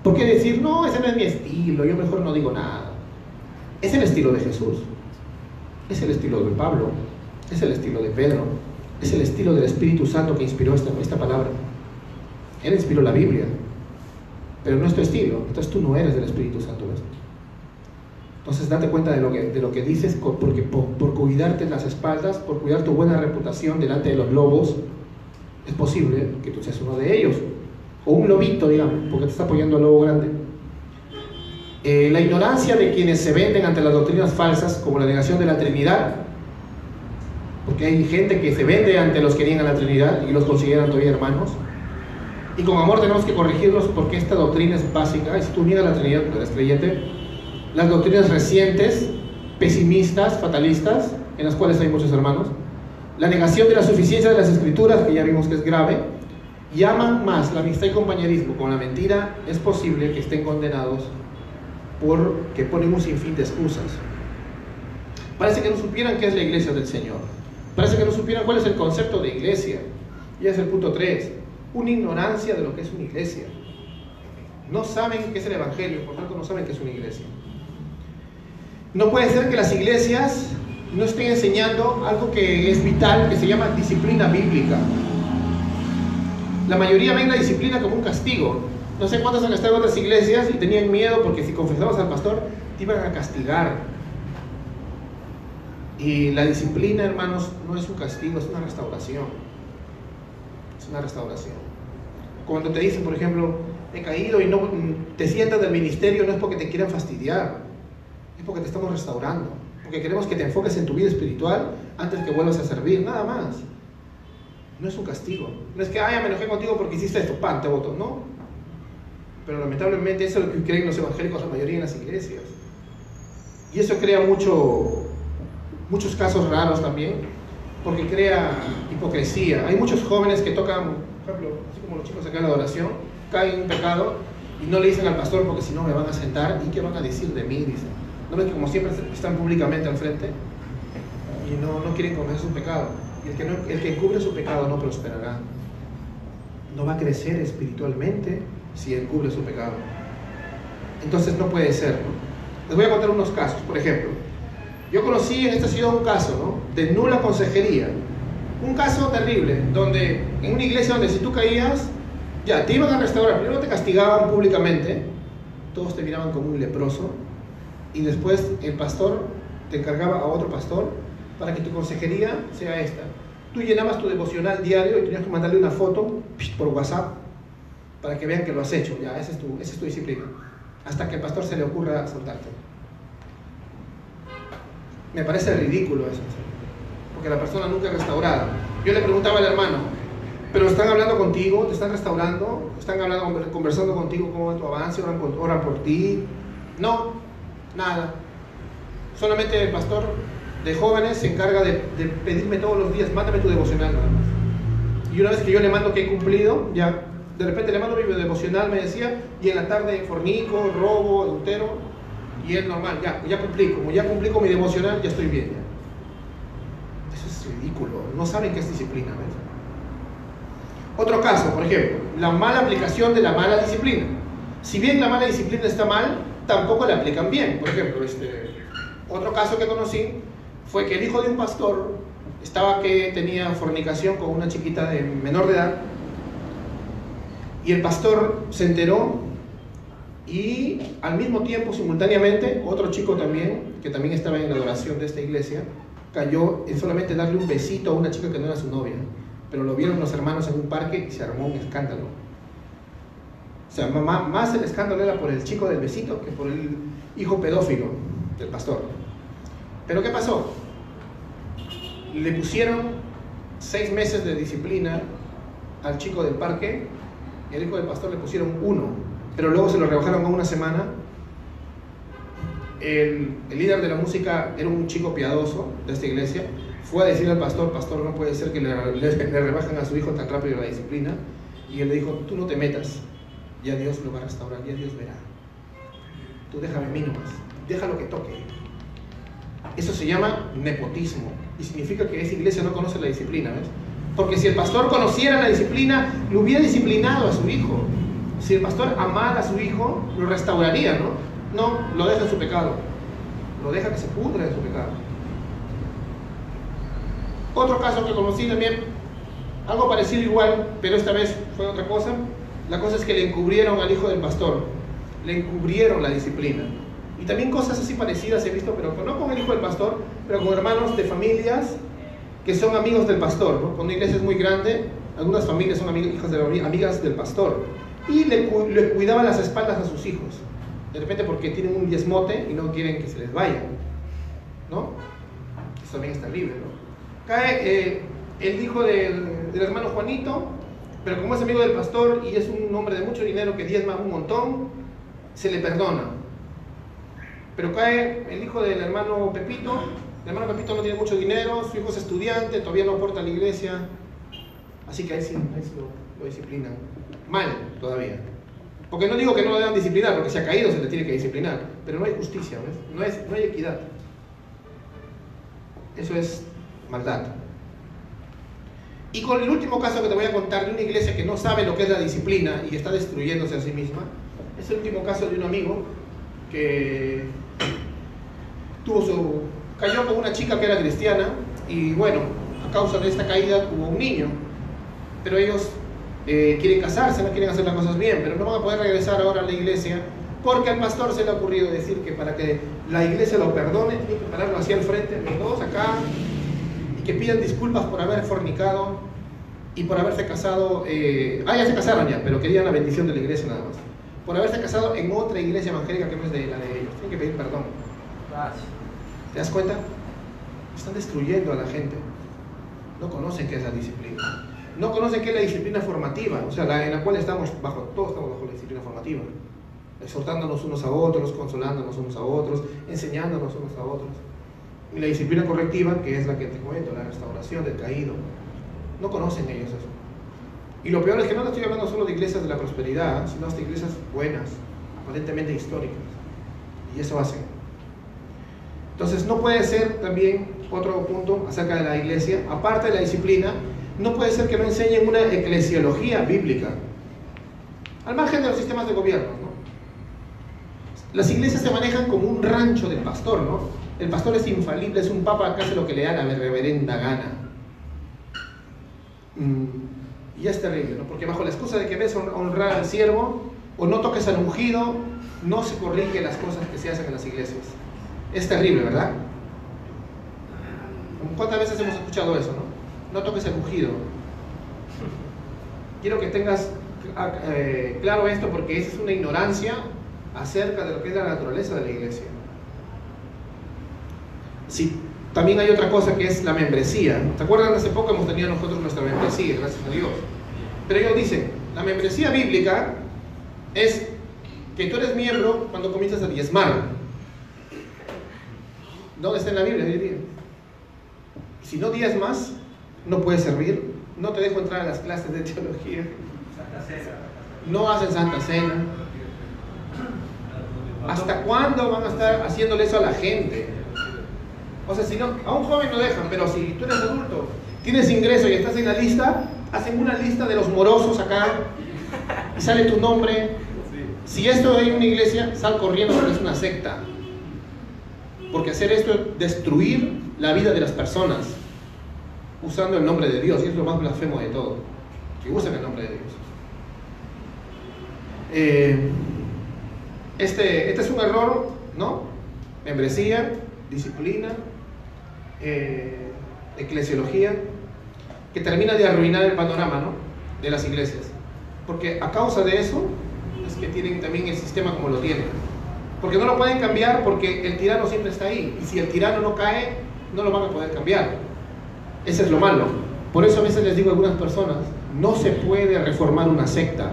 A: ¿Por qué decir, no, ese no es mi estilo, yo mejor no digo nada? Es el estilo de Jesús. Es el estilo de Pablo. Es el estilo de Pedro. Es el estilo del Espíritu Santo que inspiró esta, esta palabra. Él inspiró la Biblia, pero no es tu estilo. Entonces tú no eres del Espíritu Santo. Entonces date cuenta de lo que, de lo que dices, porque por, cuidarte las espaldas, por cuidar tu buena reputación delante de los lobos, es posible que tú seas uno de ellos. O un lobito, digamos, porque te está apoyando el lobo grande. Eh, la ignorancia de quienes se venden ante las doctrinas falsas, como la negación de la Trinidad, porque hay gente que se vende ante los que niegan la Trinidad y los consideran todavía hermanos y con amor tenemos que corregirlos porque esta doctrina es básica. Y si tú niegas la Trinidad, tú eres creyente. Las doctrinas recientes, pesimistas, fatalistas, en las cuales hay muchos hermanos. La negación de la suficiencia de las escrituras, que ya vimos que es grave. Llaman más la amistad y compañerismo con la mentira. Es posible que estén condenados porque ponen un sinfín de excusas. Parece que no supieran qué es la iglesia del Señor. Parece que no supieran cuál es el concepto de iglesia. Y es el punto 3 una ignorancia de lo que es una iglesia. No saben qué es el Evangelio, por tanto no saben qué es una iglesia. No puede ser que las iglesias no estén enseñando algo que es vital, que se llama disciplina bíblica. La mayoría ven la disciplina como un castigo. No sé cuántos han estado en otras iglesias y tenían miedo porque si confesabas al pastor te iban a castigar. Y la disciplina, hermanos, no es un castigo, es una restauración una restauración. Cuando te dicen, por ejemplo, he caído y no te sientas del ministerio, no es porque te quieran fastidiar, es porque te estamos restaurando, porque queremos que te enfoques en tu vida espiritual antes que vuelvas a servir, nada más. No es un castigo. No es que, ay, me enojé contigo porque hiciste esto, pan, te voto. No. Pero lamentablemente eso es lo que creen los evangélicos, la mayoría en las iglesias. Y eso crea mucho, muchos casos raros también, porque crea hipocresía. Hay muchos jóvenes que tocan, por ejemplo, así como los chicos acá en la adoración, caen en pecado y no le dicen al pastor porque si no me van a sentar y qué van a decir de mí, dicen. No ven que como siempre están públicamente al frente y no, no quieren confesar su pecado. Y el que, no, el que cubre su pecado no prosperará. No va a crecer espiritualmente si él cubre su pecado. Entonces no puede ser. Les voy a contar unos casos. Por ejemplo, yo conocí en esta ciudad un caso ¿no? de nula consejería. Un caso terrible, donde en una iglesia donde si tú caías, ya te iban a restaurar. Primero te castigaban públicamente, todos te miraban como un leproso, y después el pastor te encargaba a otro pastor para que tu consejería sea esta. Tú llenabas tu devocional diario y tenías que mandarle una foto por WhatsApp para que vean que lo has hecho. Ya, es tu, esa es tu disciplina. Hasta que el pastor se le ocurra soltarte. Me parece ridículo eso, porque la persona nunca es restaurada. Yo le preguntaba al hermano, pero están hablando contigo, te están restaurando, están hablando, conversando contigo cómo va tu avance, oran por, oran por ti. No, nada. Solamente el pastor de jóvenes se encarga de, pedirme todos los días, mándame tu devocional nada más. Y una vez que yo le mando que he cumplido, ya de repente le mando mi devocional, me decía, y en la tarde fornico, robo, adultero, y es normal, ya, ya cumplí, como ya cumplí con mi devocional, ya estoy bien. Eso es ridículo, no saben qué es disciplina. Otro caso, por ejemplo, la mala aplicación de la mala disciplina. Si bien la mala disciplina está mal, tampoco la aplican bien. Por ejemplo, este, otro caso que conocí fue que el hijo de un pastor estaba que tenía fornicación con una chiquita de menor de edad y el pastor se enteró y al mismo tiempo, simultáneamente, otro chico también, que también estaba en la adoración de esta iglesia, cayó en solamente darle un besito a una chica que no era su novia. Pero lo vieron los hermanos en un parque y se armó un escándalo. O sea, más el escándalo era por el chico del besito que por el hijo pedófilo del pastor. Pero ¿qué pasó? Le pusieron seis meses de disciplina al chico del parque y al hijo del pastor le pusieron uno pero luego se lo rebajaron a una semana. El, líder de la música era un chico piadoso de esta iglesia. Fue a decirle al pastor, pastor, no puede ser que le, le, rebajen a su hijo tan rápido la disciplina. Y él le dijo, tú no te metas, ya Dios lo va a restaurar, ya Dios verá. Tú déjame a mí déjalo que toque. Eso se llama nepotismo y significa que esa iglesia no conoce la disciplina, ¿ves? Porque si el pastor conociera la disciplina, lo hubiera disciplinado a su hijo. Si el pastor amara a su hijo, lo restauraría, ¿no? No, lo deja en su pecado. Lo deja que se pudra en su pecado. Otro caso que conocí también, algo parecido igual, pero esta vez fue otra cosa. La cosa es que le encubrieron al hijo del pastor, le encubrieron la disciplina. Y también cosas así parecidas he visto, pero no con el hijo del pastor, pero con hermanos de familias que son amigos del pastor. ¿no? Cuando una iglesia es muy grande, algunas familias son de, amigas del pastor y le, cuidaban las espaldas a sus hijos. De repente porque tienen un diezmote y no quieren que se les vaya. ¿No? Eso también está libre, ¿no? Cae eh, el hijo del, hermano Juanito, Pero como es amigo del pastor y es un hombre de mucho dinero que diezma un montón, se le perdona. Pero cae el hijo del hermano Pepito, el hermano Pepito no tiene mucho dinero, su hijo es estudiante, todavía no aporta a la iglesia, así que ahí sí lo, lo disciplinan. Mal todavía. Porque no digo que no lo deban disciplinar, porque si ha caído se le tiene que disciplinar, pero no hay justicia. No, es, no hay equidad. Eso es maldad. Y con el último caso que te voy a contar de una iglesia que no sabe lo que es la disciplina y está destruyéndose a sí misma, es el último caso de un amigo que tuvo su, cayó con una chica que era cristiana y bueno, a causa de esta caída tuvo un niño. Pero ellos eh, quieren casarse, no quieren hacer las cosas bien, pero no van a poder regresar ahora a la iglesia porque al pastor se le ha ocurrido decir que para que la iglesia lo perdone, tiene que pararlo hacia el frente, los dos acá, y que pidan disculpas por haber fornicado y por haberse casado, eh, ah, ya se casaron ya, pero querían la bendición de la iglesia nada más, por haberse casado en otra iglesia evangélica que no es de la de ellos, tienen que pedir perdón. ¿Te das cuenta? Están destruyendo a la gente. No conocen qué es la disciplina. No conocen qué es la disciplina formativa, o sea, la en la cual estamos bajo, todos estamos bajo la disciplina formativa exhortándonos unos a otros, consolándonos unos a otros, enseñándonos unos a otros. Y la disciplina correctiva, que es la que te comento, la restauración del caído, no conocen ellos eso. Y lo peor es que no estoy hablando solo de iglesias de la prosperidad, sino hasta iglesias buenas, aparentemente históricas. Y eso hacen. Entonces no puede ser también otro punto acerca de la iglesia, aparte de la disciplina, no puede ser que no enseñen una eclesiología bíblica, al margen de los sistemas de gobierno. Las iglesias se manejan como un rancho del pastor, ¿no? El pastor es infalible, es un papa que hace lo que le da la reverenda gana. Mm, y es terrible, ¿no? Porque bajo la excusa de que ves honrar al siervo o no toques al ungido, no se corrige las cosas que se hacen en las iglesias. Es terrible, ¿verdad? ¿Cuántas veces hemos escuchado eso, no? No toques al ungido. Quiero que tengas ah, eh, claro esto porque esa es una ignorancia acerca de lo que es la naturaleza de la iglesia. Sí, también hay otra cosa que es la membresía. ¿Te acuerdan? Hace poco hemos tenido nosotros nuestra membresía, gracias a Dios. Pero ellos dicen, la membresía bíblica es que tú eres miembro cuando comienzas a diezmar. ¿Dónde está en la Biblia? Si no diezmas, no puedes servir. No te dejo entrar a las clases de teología. No hacen Santa Cena ¿Hasta cuándo van a estar haciéndole eso a la gente? O sea, si no, a un joven lo dejan, pero si tú eres adulto, tienes ingreso y estás en la lista, hacen una lista de los morosos acá y sale tu nombre. Si esto hay una iglesia, sal corriendo porque es una secta. Porque hacer esto es destruir la vida de las personas usando el nombre de Dios, y es lo más blasfemo de todo, que usen el nombre de Dios. Eh, este, este es un error, ¿no? Membresía, disciplina, eh, eclesiología, que termina de arruinar el panorama, ¿no? De las iglesias. Porque a causa de eso es que tienen también el sistema como lo tienen. Porque no lo pueden cambiar porque el tirano siempre está ahí. Y si el tirano no cae, no lo van a poder cambiar. Ese es lo malo. Por eso a veces les digo a algunas personas, no se puede reformar una secta.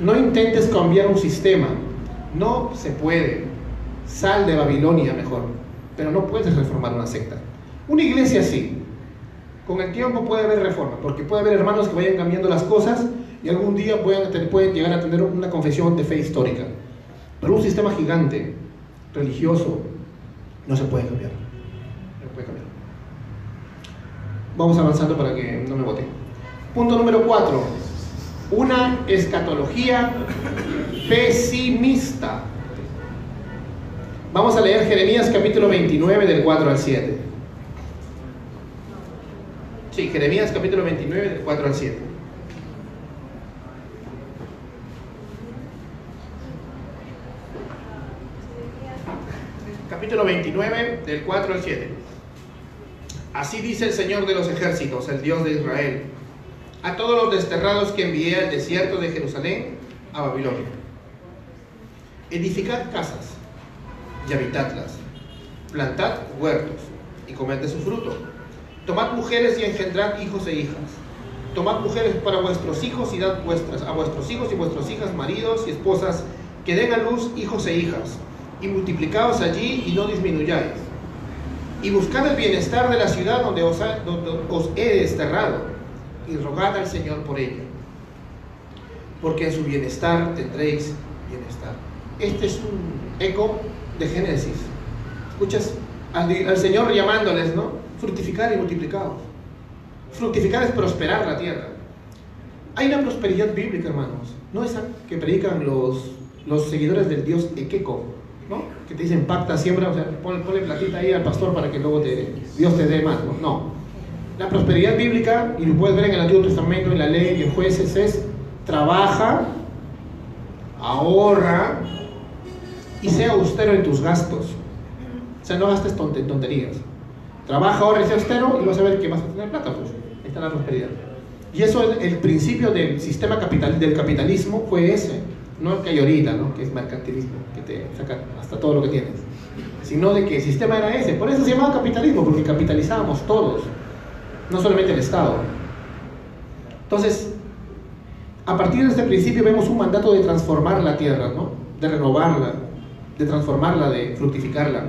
A: No intentes cambiar un sistema. No se puede. Sal de Babilonia mejor. Pero no puedes reformar una secta. Una iglesia sí. Con el tiempo puede haber reforma, porque puede haber hermanos que vayan cambiando las cosas y algún día pueden, pueden llegar a tener una confesión de fe histórica. Pero un sistema gigante, religioso, no se puede cambiar. No puede cambiar. Vamos avanzando para que no me vote. Punto número 4. Una escatología pesimista. Vamos a leer Jeremías capítulo 29 del 4 al 7. Sí, Jeremías capítulo 29 del 4 al 7. Capítulo 29 del 4 al 7. Así dice el Señor de los ejércitos, el Dios de Israel, a todos los desterrados que envié al desierto de Jerusalén, a Babilonia. Edificad casas y habitadlas, plantad huertos y comed de su fruto, tomad mujeres y engendrad hijos e hijas, tomad mujeres para vuestros hijos y dad vuestras, a vuestros hijos y vuestras hijas, maridos y esposas, que den a luz hijos e hijas, y multiplicaos allí y no disminuyáis. Y buscad el bienestar de la ciudad donde os, he desterrado, y rogad al Señor por ella, porque en su bienestar tendréis bienestar. Este es un eco de Génesis. Escuchas al, Señor llamándoles, ¿no? Fructificar y multiplicados. Fructificar es prosperar la tierra. Hay una prosperidad bíblica, hermanos. No esa que predican los, los seguidores del Dios Ekeko, ¿no? Que te dicen pacta, siembra, o sea, ponle, platita ahí al pastor para que luego te, Dios te dé más, ¿no? La prosperidad bíblica, y lo puedes ver en el Antiguo Testamento, en la ley y en jueces, es trabaja, ahorra y sea austero en tus gastos. O sea, no gastes tonterías. Trabaja, ahorra y sea austero y vas a ver que vas a tener plata, pues. Ahí está la prosperidad. Y eso, el, el principio del sistema capital, del capitalismo fue ese. No que hay ahorita, ¿no? que es mercantilismo, que te saca hasta todo lo que tienes. Sino de que el sistema era ese. Por eso se llamaba capitalismo, porque capitalizábamos todos, no solamente el Estado. Entonces, a partir de este principio vemos un mandato de transformar la tierra, ¿no? de renovarla, de transformarla, de fructificarla.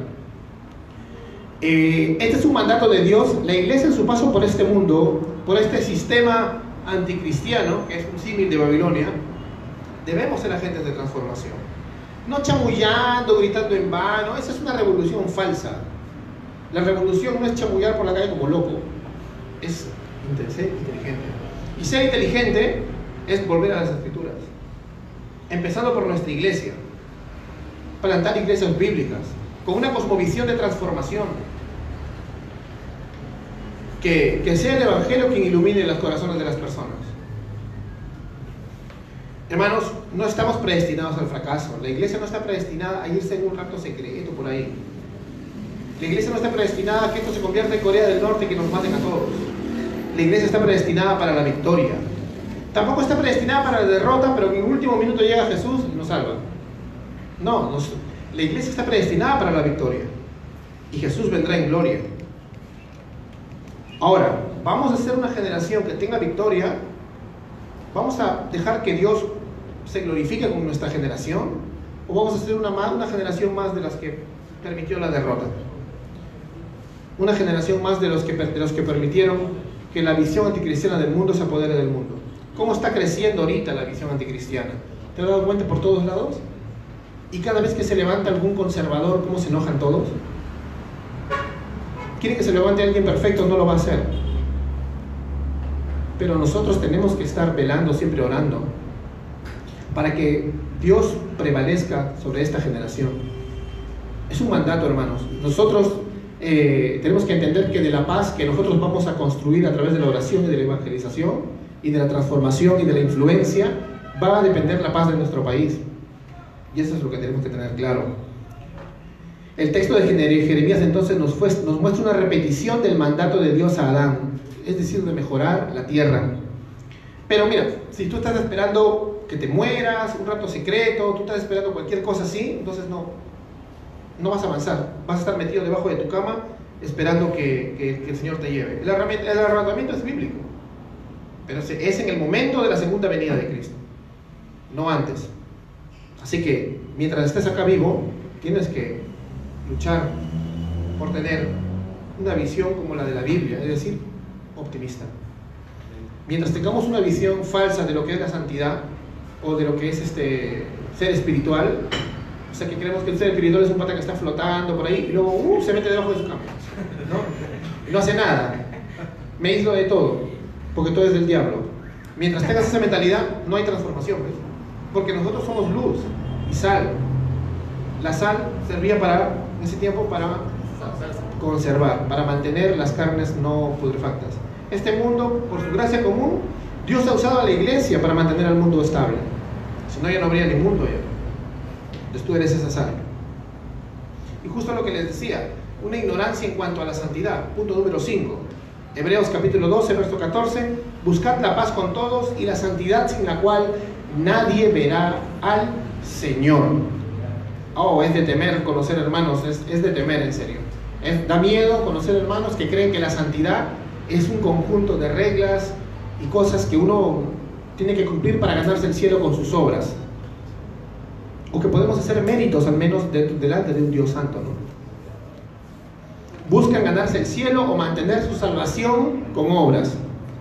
A: Eh, este es un mandato de Dios. La iglesia en su paso por este mundo, por este sistema anticristiano, que es un símil de Babilonia, debemos ser agentes de transformación. No chamullando, gritando en vano, esa es una revolución falsa. La revolución no es chamullar por la calle como loco, es ser inteligente. Y ser inteligente es volver a las escrituras, empezando por nuestra iglesia, plantar iglesias bíblicas, con una cosmovisión de transformación. Que, que sea el Evangelio quien ilumine los corazones de las personas. Hermanos, no estamos predestinados al fracaso. La iglesia no está predestinada a irse en un rato secreto por ahí. La iglesia no está predestinada a que esto se convierta en Corea del Norte y que nos maten a todos. La iglesia está predestinada para la victoria. Tampoco está predestinada para la derrota, pero en el último minuto llega Jesús y nos salva. No, la iglesia está predestinada para la victoria. Y Jesús vendrá en gloria. Ahora, ¿vamos a ser una generación que tenga victoria? ¿Vamos a dejar que Dios se glorifique con nuestra generación? ¿O vamos a ser una, una generación más de las que permitió la derrota? Una generación más de los, que, de los que permitieron que la visión anticristiana del mundo se apodere del mundo. ¿Cómo está creciendo ahorita la visión anticristiana? ¿Te has dado cuenta por todos lados? Y cada vez que se levanta algún conservador, ¿cómo se enojan todos? Quiere que se levante alguien perfecto, no lo va a hacer. Pero nosotros tenemos que estar velando, siempre orando, para que Dios prevalezca sobre esta generación. Es un mandato, hermanos. Nosotros eh, tenemos que entender que de la paz que nosotros vamos a construir a través de la oración y de la evangelización y de la transformación y de la influencia, va a depender la paz de nuestro país. Y eso es lo que tenemos que tener claro. El texto de Jeremías entonces nos, nos muestra una repetición del mandato de Dios a Adán, es decir, de mejorar la tierra. Pero mira, si tú estás esperando que te mueras, un rato secreto, tú estás esperando cualquier cosa así, entonces no, no vas a avanzar. Vas a estar metido debajo de tu cama esperando que, el Señor te lleve. El arrebatamiento, es bíblico, pero es en el momento de la segunda venida de Cristo, no antes. Así que mientras estés acá vivo, tienes que luchar por tener una visión como la de la Biblia, es decir, optimista. Mientras tengamos una visión falsa de lo que es la santidad o de lo que es este ser espiritual, o sea que creemos que el ser espiritual es un pata que está flotando por ahí y luego uh, se mete debajo de su cama, ¿no? no hace nada. Me aíslo de todo, porque todo es del diablo. Mientras tengas esa mentalidad, no hay transformación, ¿ves? porque nosotros somos luz y sal. La sal servía para, en ese tiempo, para conservar, para mantener las carnes no putrefactas. Este mundo, por su gracia común, Dios ha usado a la iglesia para mantener al mundo estable. Si no, ya no habría ni mundo ya. Entonces tú eres esa sal. Y justo lo que les decía, una ignorancia en cuanto a la santidad. Punto número 5. Hebreos capítulo 12, verso 14. Buscad la paz con todos y la santidad sin la cual nadie verá al Señor. Oh, es de temer conocer hermanos, es, de temer en serio. da miedo conocer hermanos que creen que la santidad es un conjunto de reglas y cosas que uno tiene que cumplir para ganarse el cielo con sus obras. O que podemos hacer méritos al menos delante de un Dios santo. ¿no? Buscan ganarse el cielo o mantener su salvación con obras,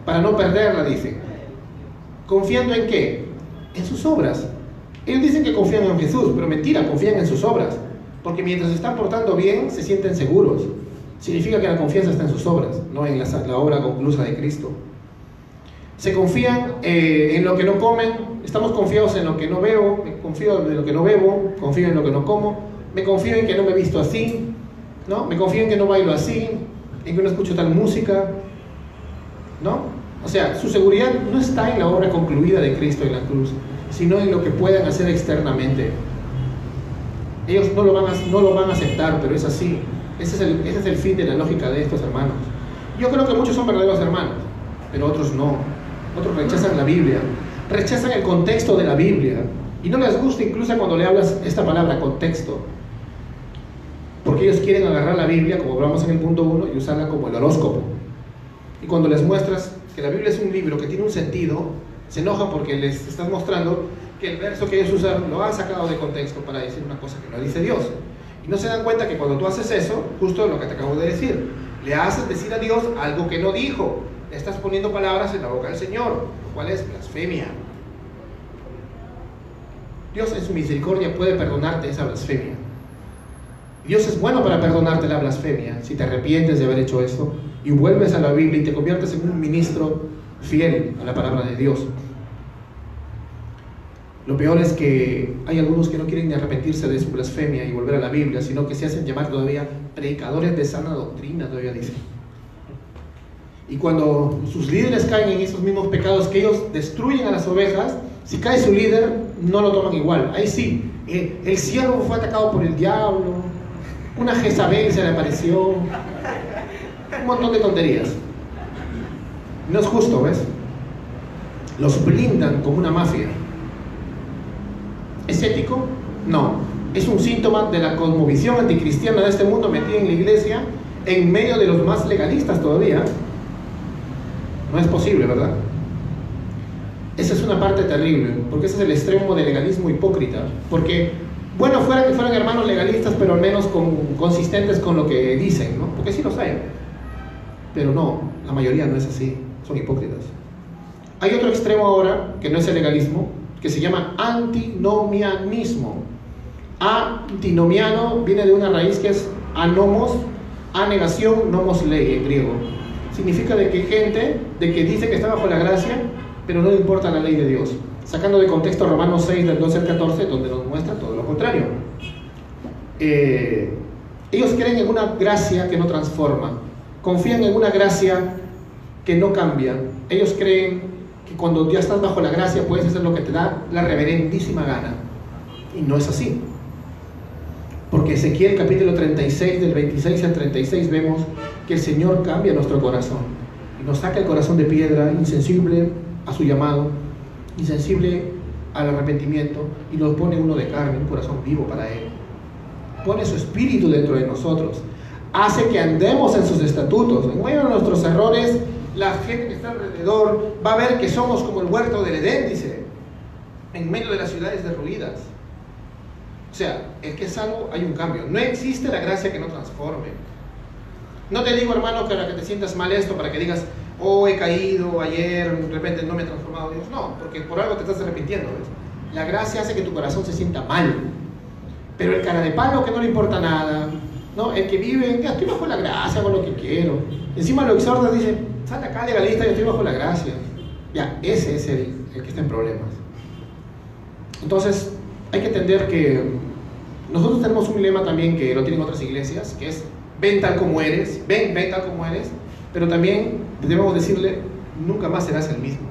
A: para no perderla, dice. ¿Confiando en qué? En sus obras. Ellos dicen que confían en Jesús, pero mentira, confían en sus obras. Porque mientras están portando bien, se sienten seguros. Significa que la confianza está en sus obras, no en la, obra conclusa de Cristo. Se confían eh, en lo que no comen, estamos confiados en lo que no veo, confío en lo que no bebo, confío en lo que no como, me confío en que no me visto así, ¿no? Me confío en que no bailo así, en que no escucho tal música, ¿no? O sea, su seguridad no está en la obra concluida de Cristo en la cruz, sino en lo que puedan hacer externamente. Ellos no lo van a, no lo van a aceptar, pero es así. Ese es, el, ese es el fin de la lógica de estos hermanos. Yo creo que muchos son verdaderos hermanos, pero otros no. Otros rechazan la Biblia, rechazan el contexto de la Biblia. Y no les gusta incluso cuando le hablas esta palabra contexto. Porque ellos quieren agarrar la Biblia, como hablamos en el punto 1, y usarla como el horóscopo. Y cuando les muestras que la Biblia es un libro que tiene un sentido, se enojan porque les estás mostrando que el verso que ellos usan lo han sacado de contexto para decir una cosa que no dice Dios. Y no se dan cuenta que cuando tú haces eso, justo lo que te acabo de decir, le haces decir a Dios algo que no dijo. Estás poniendo palabras en la boca del Señor, lo cual es blasfemia. Dios en su misericordia puede perdonarte esa blasfemia. Dios es bueno para perdonarte la blasfemia si te arrepientes de haber hecho eso y vuelves a la Biblia y te conviertes en un ministro fiel a la palabra de Dios. Lo peor es que hay algunos que no quieren ni arrepentirse de su blasfemia y volver a la Biblia, sino que se hacen llamar todavía predicadores de sana doctrina, todavía dicen. Y cuando sus líderes caen en esos mismos pecados que ellos destruyen a las ovejas, si cae su líder, no lo toman igual. Ahí sí, eh, el siervo fue atacado por el diablo, una Jezabel se le apareció, un montón de tonterías. No es justo, ¿ves? Los blindan como una mafia. ¿Es ético? No. Es un síntoma de la cosmovisión anticristiana de este mundo metida en la iglesia en medio de los más legalistas todavía. No es posible, ¿verdad? Esa es una parte terrible, porque ese es el extremo del legalismo hipócrita. Porque, bueno, fuera que fueran hermanos legalistas, pero al menos consistentes con lo que dicen, ¿no? Porque sí los hay. Pero no, la mayoría no es así, son hipócritas. Hay otro extremo ahora, que no es el legalismo, que se llama antinomianismo. Antinomiano viene de una raíz que es anomos, anegación, nomos ley en griego. Significa de que gente de que dice que está bajo la gracia, pero no le importa la ley de Dios. Sacando de contexto Romanos 6 del 12 al 14, donde nos muestra todo lo contrario. Eh, ellos creen en una gracia que no transforma, confían en una gracia que no cambia. Ellos creen que cuando ya estás bajo la gracia puedes hacer lo que te da la reverendísima gana. Y no es así. Porque Ezequiel capítulo 36, del 26 al 36, vemos que el Señor cambia nuestro corazón. Y nos saca el corazón de piedra, insensible a su llamado, insensible al arrepentimiento, y nos pone uno de carne, un corazón vivo para Él. Pone su espíritu dentro de nosotros hace que andemos en sus estatutos. En medio de nuestros errores, la gente que está alrededor va a ver que somos como el huerto del Edén, dice, en medio de las ciudades derruidas. O sea, el que es salvo hay un cambio. No existe la gracia que no transforme. No te digo, hermano, que para que te sientas mal esto, para que digas, oh, he caído ayer, de repente no me he transformado. Dios, no, porque por algo te estás arrepintiendo. La gracia hace que tu corazón se sienta mal. Pero el cara de palo que no le importa nada, ¿no? El que vive, ya estoy bajo la gracia, hago lo que quiero. Encima lo exhorta, dice, sal acá legalista, yo estoy bajo la gracia. Ya, ese es el, el que está en problemas. Entonces, hay que entender que nosotros tenemos un lema también que lo tienen otras iglesias, que es ven tal como eres, ven, ven tal como eres, pero también debemos decirle, nunca más serás el mismo.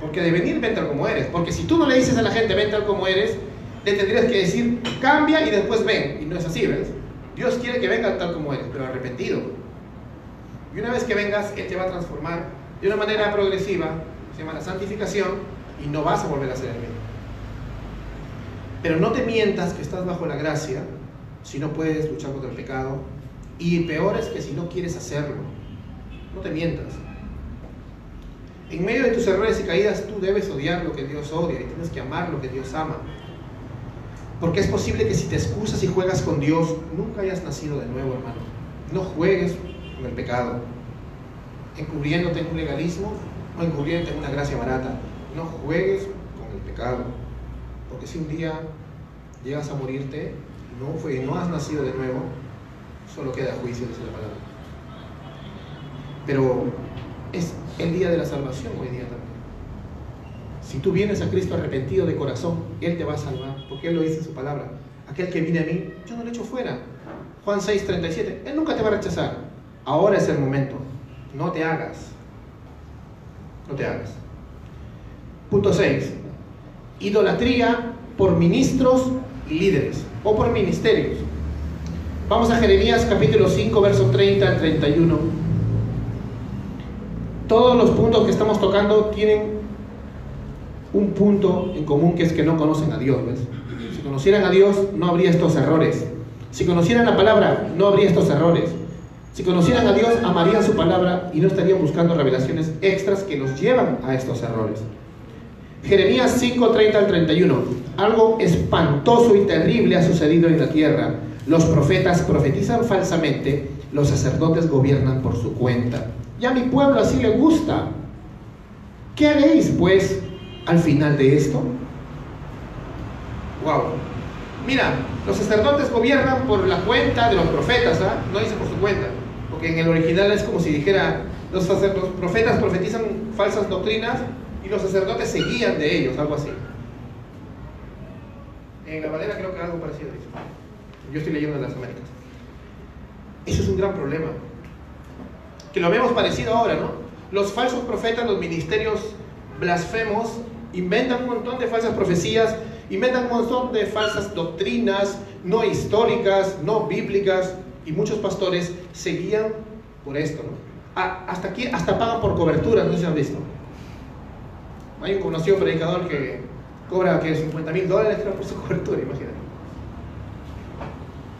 A: Porque de venir, ven tal como eres. Porque si tú no le dices a la gente, ven tal como eres, le tendrías que decir, cambia y después ven. Y no es así, ¿ves? Dios quiere que vengas tal como eres, pero arrepentido. Y una vez que vengas, Él te va a transformar de una manera progresiva, se llama la santificación, y no vas a volver a ser el mismo. Pero no te mientas que estás bajo la gracia si no puedes luchar contra el pecado. Y peor es que si no quieres hacerlo. No te mientas. En medio de tus errores y caídas tú debes odiar lo que Dios odia y tienes que amar lo que Dios ama. Porque es posible que si te excusas y juegas con Dios, nunca hayas nacido de nuevo, hermano. No juegues con el pecado, encubriéndote en un legalismo o encubriéndote en una gracia barata. No juegues con el pecado. Porque si un día llegas a morirte no, fue, no has nacido de nuevo, solo queda juicio, dice la palabra. Pero es el día de la salvación hoy día también. Si tú vienes a Cristo arrepentido de corazón, Él te va a salvar, porque Él lo dice en su palabra. Aquel que viene a mí, yo no lo echo fuera. Juan 6, 37. Él nunca te va a rechazar. Ahora es el momento. No te hagas. No te hagas. Punto 6. Idolatría por ministros líderes o por ministerios. Vamos a Jeremías capítulo 5, verso 30 al 31. Todos los puntos que estamos tocando tienen un punto en común que es que no conocen a Dios. Si conocieran a Dios no habría estos errores. Si conocieran la palabra no habría estos errores. Si conocieran a Dios amarían su palabra y no estarían buscando revelaciones extras que los llevan a estos errores. Jeremías 5, 30 al 31. Algo espantoso y terrible ha sucedido en la tierra. Los profetas profetizan falsamente, los sacerdotes gobiernan por su cuenta. Y a mi pueblo así le gusta. ¿Qué haréis, pues, al final de esto? Wow. Mira, los sacerdotes gobiernan por la cuenta de los profetas, ¿ah? No dice por su cuenta, porque en el original es como si dijera, los, los profetas profetizan falsas doctrinas y los sacerdotes se guían de ellos, algo así. En la madera creo que algo parecido. Yo estoy leyendo en las Américas. Eso es un gran problema. Que lo vemos parecido ahora, ¿no? Los falsos profetas, los ministerios blasfemos, inventan un montón de falsas profecías, inventan un montón de falsas doctrinas, no históricas, no bíblicas, y muchos pastores se guían por esto, ¿no? hasta aquí, hasta pagan por cobertura, no si han visto. Hay un conocido predicador que cobra que 50 mil dólares por su cobertura, imagínate.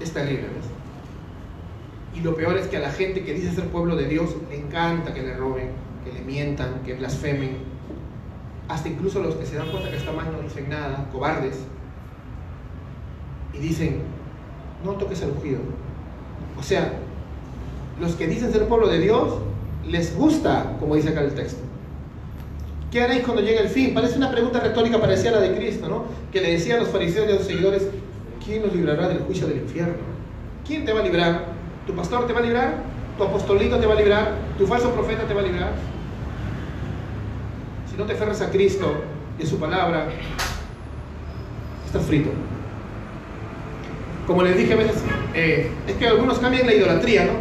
A: Es terrible, ¿ves? Y lo peor es que a la gente que dice ser pueblo de Dios le encanta que le roben, que le mientan, que blasfemen. Hasta incluso los que se dan cuenta que está mal no dicen nada, cobardes. Y dicen, no toques el ungido. O sea, los que dicen ser pueblo de Dios les gusta, como dice acá el texto. ¿Qué haréis cuando llegue el fin? Parece una pregunta retórica parecida a la de Cristo, ¿no? Que le decía a los fariseos y a sus seguidores, ¿quién nos librará del juicio del infierno? ¿Quién te va a librar? ¿Tu pastor te va a librar? ¿Tu apostolito te va a librar? ¿Tu falso profeta te va a librar? Si no te aferras a Cristo y a su palabra, estás frito. Como les dije a veces, eh, es que algunos cambian la idolatría, ¿no?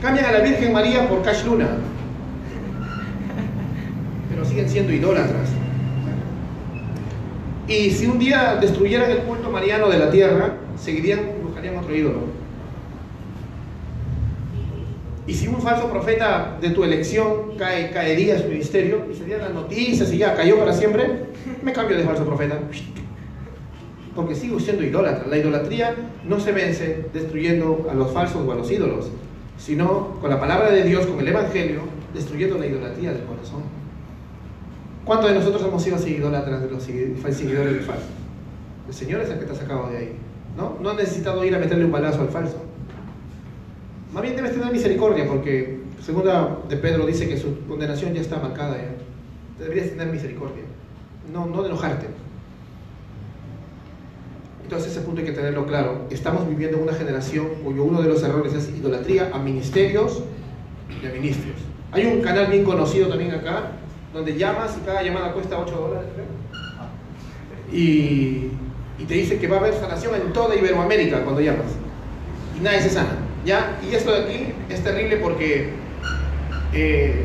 A: Cambian a la Virgen María por Cash Luna siguen siendo idólatras. Y si un día destruyeran el culto mariano de la tierra, seguirían, buscarían otro ídolo. Y si un falso profeta de tu elección cae, caería en su ministerio y serían las noticias y ya cayó para siempre, me cambio de falso profeta. Porque sigo siendo idólatra. La idolatría no se vence destruyendo a los falsos o a los ídolos, sino con la palabra de Dios, con el Evangelio, destruyendo la idolatría del corazón. ¿Cuántos de nosotros hemos sido idólatras de los seguidores del falso? El Señor es el que te ha sacado de ahí. ¿no? no has necesitado ir a meterle un balazo al falso. Más bien debes tener misericordia porque segunda de Pedro dice que su condenación ya está marcada. Ya. Deberías tener misericordia. No, no enojarte. Entonces ese punto hay que tenerlo claro. Estamos viviendo una generación cuyo uno de los errores es idolatría a ministerios y a ministros. Hay un canal bien conocido también acá donde llamas y cada llamada cuesta 8 dólares, Y, te dice que va a haber sanación en toda Iberoamérica cuando llamas. Y nadie se sana. ¿ya? Y esto de aquí es terrible porque eh,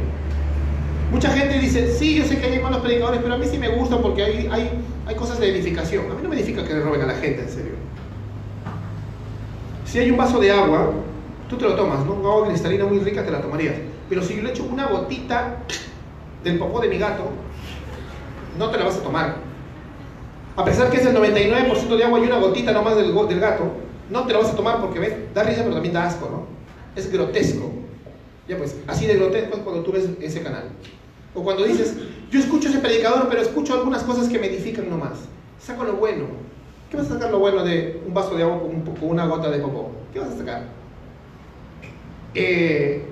A: mucha gente dice, sí, yo sé que hay malos predicadores, pero a mí sí me gusta porque hay, hay, hay cosas de edificación. A mí no me edifica que le roben a la gente, en serio. Si hay un vaso de agua, tú te lo tomas, ¿no? Un agua cristalina muy rica te la tomarías. Pero si yo le echo una gotita del popó de mi gato, no te la vas a tomar. A pesar que es el 99% de agua y una gotita nomás del, del gato, no te la vas a tomar porque ves, da risa pero también da asco, ¿no? Es grotesco. Ya pues, así de grotesco es cuando tú ves ese canal. O cuando dices, yo escucho ese predicador, pero escucho algunas cosas que me edifican nomás. Saco lo bueno. ¿Qué vas a sacar lo bueno de un vaso de agua con, una gota de popó? ¿Qué vas a sacar? Eh,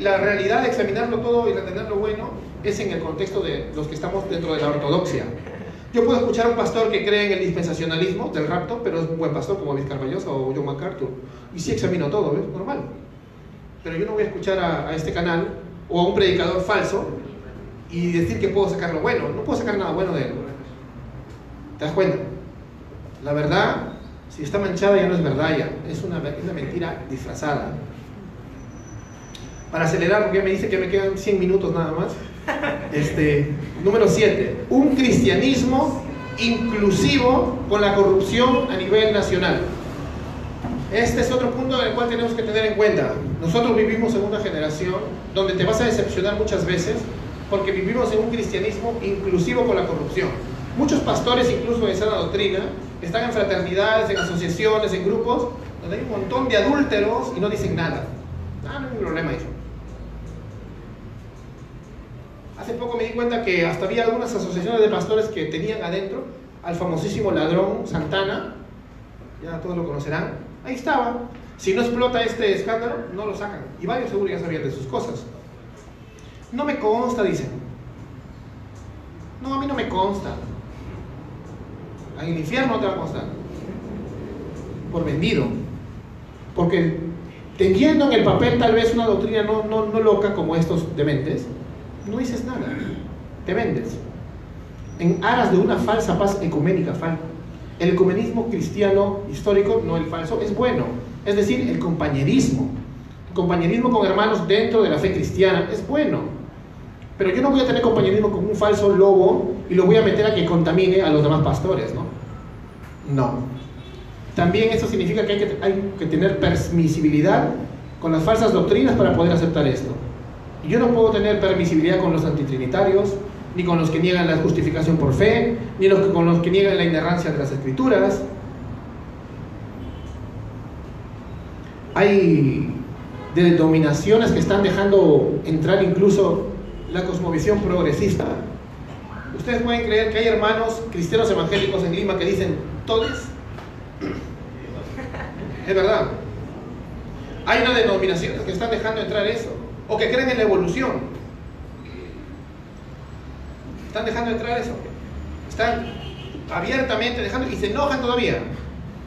A: la realidad de examinarlo todo y retener lo bueno es en el contexto de los que estamos dentro de la ortodoxia. Yo puedo escuchar a un pastor que cree en el dispensacionalismo del rapto, pero es un buen pastor como Luis Carballosa o John MacArthur. Y sí examino todo, ¿ves? Normal. Pero yo no voy a escuchar a, este canal o a un predicador falso y decir que puedo sacar lo bueno. No puedo sacar nada bueno de él. ¿Te das cuenta? La verdad, si está manchada ya no es verdad ya. Es una, una mentira disfrazada. Para acelerar, porque me dice que me quedan 100 minutos nada más. Este, número 7. Un cristianismo inclusivo con la corrupción a nivel nacional. Este es otro punto en el cual tenemos que tener en cuenta. Nosotros vivimos en una generación donde te vas a decepcionar muchas veces porque vivimos en un cristianismo inclusivo con la corrupción. Muchos pastores, incluso de sana doctrina, están en fraternidades, en asociaciones, en grupos, donde hay un montón de adúlteros y no dicen nada. Ah, no hay problema eso. Hace poco me di cuenta que hasta había algunas asociaciones de pastores que tenían adentro al famosísimo ladrón Santana, ya todos lo conocerán, ahí estaba. Si no explota este escándalo, no lo sacan. Y varios seguro ya sabían de sus cosas. No me consta, dicen. No, a mí no me consta. En el infierno no te va a constar. Por vendido. Porque teniendo en el papel tal vez una doctrina no, no, no loca como estos dementes, no dices nada, te vendes. En aras de una falsa paz ecuménica, el ecumenismo cristiano histórico, no el falso, es bueno. Es decir, el compañerismo. El compañerismo con hermanos dentro de la fe cristiana es bueno. Pero yo no voy a tener compañerismo con un falso lobo y lo voy a meter a que contamine a los demás pastores, ¿no? No. También eso significa que que, hay que tener permisibilidad con las falsas doctrinas para poder aceptar esto. Yo no puedo tener permisibilidad con los antitrinitarios, ni con los que niegan la justificación por fe, ni con los que niegan la inerrancia de las escrituras. Hay denominaciones que están dejando entrar incluso la cosmovisión progresista. Ustedes pueden creer que hay hermanos cristianos evangélicos en Lima que dicen todes. Es verdad. Hay una denominación que están dejando entrar eso o que creen en la evolución. Están dejando entrar eso. Están abiertamente dejando y se enojan todavía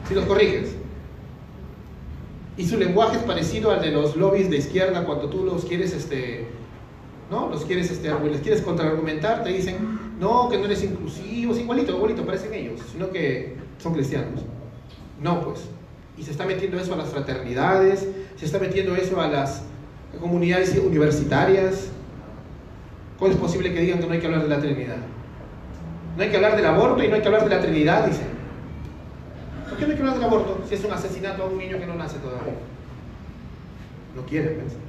A: si los corriges. Y su lenguaje es parecido al de los lobbies de izquierda cuando tú los quieres, este, ¿no? Los quieres, este, les quieres contraargumentar, te dicen, no, que no eres inclusivo, igualito, igualito, parecen ellos, sino que son cristianos. No, pues. Y se está metiendo eso a las fraternidades, se está metiendo eso a las comunidades universitarias. ¿Cómo es posible que digan que no hay que hablar de la Trinidad? No hay que hablar del aborto y no hay que hablar de la Trinidad, dicen. ¿Por qué no hay que hablar del aborto si es un asesinato a un niño que no nace todavía? No quieren pensar.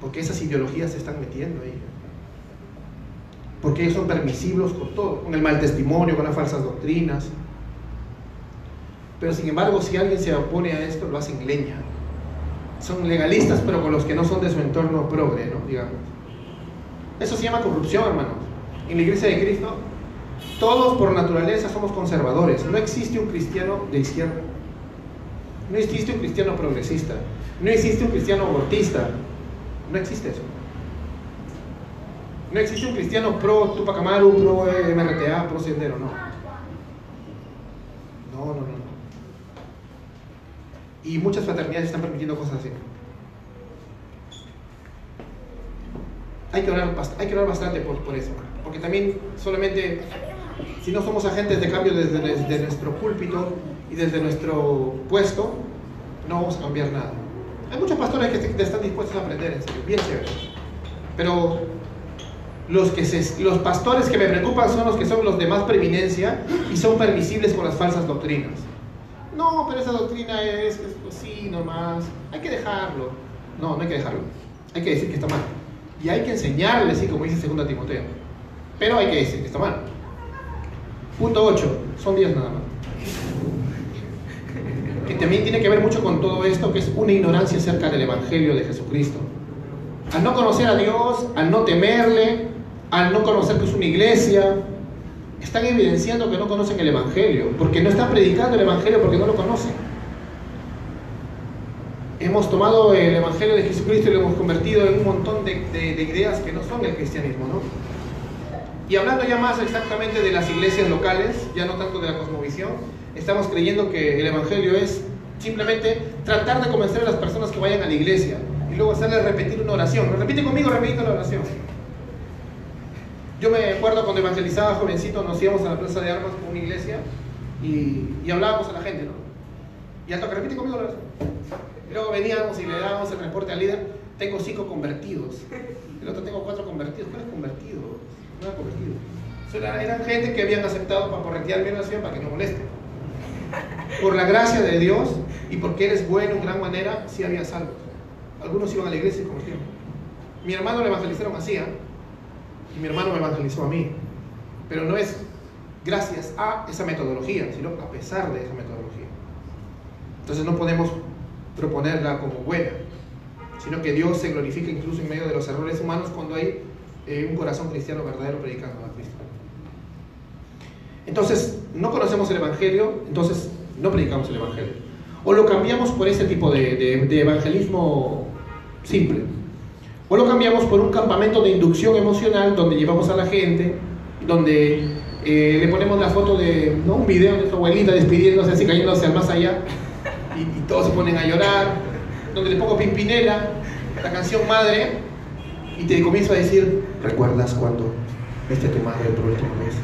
A: Porque esas ideologías se están metiendo ahí. Porque ellos son permisivos con todo, con el mal testimonio, con las falsas doctrinas. Pero sin embargo, si alguien se opone a esto, lo hacen leña son legalistas, pero con los que no son de su entorno progre, ¿no? Digamos. Eso se llama corrupción, hermanos. En la iglesia de Cristo, todos por naturaleza somos conservadores. No existe un cristiano de izquierda. No existe un cristiano progresista. No existe un cristiano abortista. No existe eso. No existe un cristiano pro Tupac Amaru, pro MRTA, pro Sendero, no. No, no, no. Y muchas fraternidades están permitiendo cosas así. Hay que orar, bastante por, eso. Porque también solamente, si no somos agentes de cambio desde, nuestro púlpito y desde nuestro puesto, no vamos a cambiar nada. Hay muchos pastores que están dispuestos a aprender, en bien chévere. Pero los, los pastores que me preocupan son los que son los de más preeminencia y son permisibles con las falsas doctrinas. No, pero esa doctrina es, así nomás. Hay que dejarlo. No, no hay que dejarlo. Hay que decir que está mal. Y hay que enseñarle, así como dice 2 Timoteo. Pero hay que decir que está mal. Punto 8. Son 10 nada más. Que también tiene que ver mucho con todo esto, que es una ignorancia acerca del Evangelio de Jesucristo. Al no conocer a Dios, al no temerle, al no conocer que es una iglesia, están evidenciando que no conocen el Evangelio, porque no están predicando el Evangelio porque no lo conocen. Hemos tomado el Evangelio de Jesucristo y lo hemos convertido en un montón de, de ideas que no son el cristianismo, ¿no? Y hablando ya más exactamente de las iglesias locales, ya no tanto de la cosmovisión, estamos creyendo que el Evangelio es simplemente tratar de convencer a las personas que vayan a la iglesia y luego hacerles repetir una oración. Repite conmigo, repite la oración. Yo me acuerdo cuando evangelizaba jovencito, nos íbamos a la plaza de armas con una iglesia y, y hablábamos a la gente, ¿no? Y al toque, repite conmigo la. Y luego veníamos y le dábamos el reporte al líder, tengo cinco convertidos. El otro tengo cuatro convertidos. ¿Cuál es convertido? No era convertido. Eran gente que habían aceptado para corretear mi oración para que no moleste. Por la gracia de Dios y porque eres bueno en gran manera, sí había salvos. Algunos iban a la iglesia y convirtieron. Mi hermano le evangelizaron así, ¿eh? Y mi hermano me evangelizó a mí. Pero no es gracias a esa metodología, sino a pesar de esa metodología. Entonces no podemos proponerla como buena, sino que Dios se glorifica incluso en medio de los errores humanos cuando hay eh, un corazón cristiano verdadero predicando a Cristo. Entonces, no conocemos el Evangelio, entonces no predicamos el Evangelio. O lo cambiamos por ese tipo de evangelismo simple. O lo cambiamos por un campamento de inducción emocional donde llevamos a la gente, donde eh, le ponemos la foto de un video de su abuelita despidiéndose así, cayéndose al más allá, y, todos se ponen a llorar, donde le pongo Pimpinela, la canción Madre, y te comienzo a decir, ¿recuerdas cuando viste a tu madre por última vez?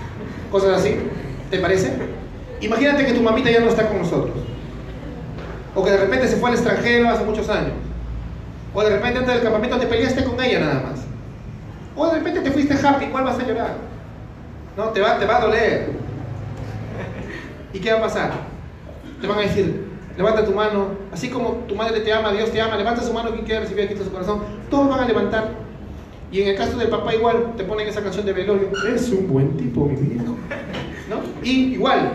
A: Cosas así, ¿te parece? Imagínate que tu mamita ya no está con nosotros, o que de repente se fue al extranjero hace muchos años o de repente antes del campamento te peleaste con ella nada más. O de repente te fuiste happy, ¿cuál vas a llorar? No, te va, te va a doler. ¿Y qué va a pasar? Te van a decir, levanta tu mano, así como tu madre te ama, Dios te ama, levanta su mano, quien quiera recibir aquí su corazón. Todos van a levantar. Y en el caso del papá igual, te ponen esa canción de velorio, es un buen tipo, mi viejo. ¿No? Y igual,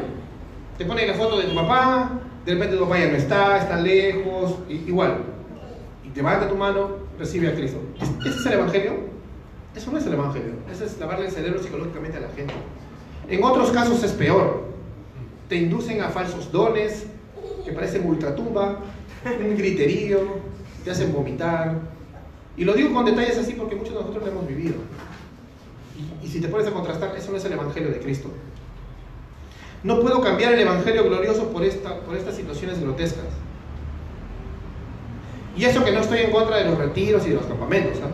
A: te ponen la foto de tu papá, de repente tu papá ya no está, está lejos, igual levanta tu mano, recibe a Cristo. ¿Ese es el Evangelio? Eso no es el Evangelio. Eso es lavarle el cerebro psicológicamente a la gente. En otros casos es peor. Te inducen a falsos dones que parecen ultratumba, un griterío, te hacen vomitar. Y lo digo con detalles así porque muchos de nosotros lo hemos vivido. Y, y si te pones a contrastar, eso no es el Evangelio de Cristo. No puedo cambiar el Evangelio glorioso por, esta, por estas situaciones grotescas. Y eso que no estoy en contra de los retiros y de los campamentos, ¿ah?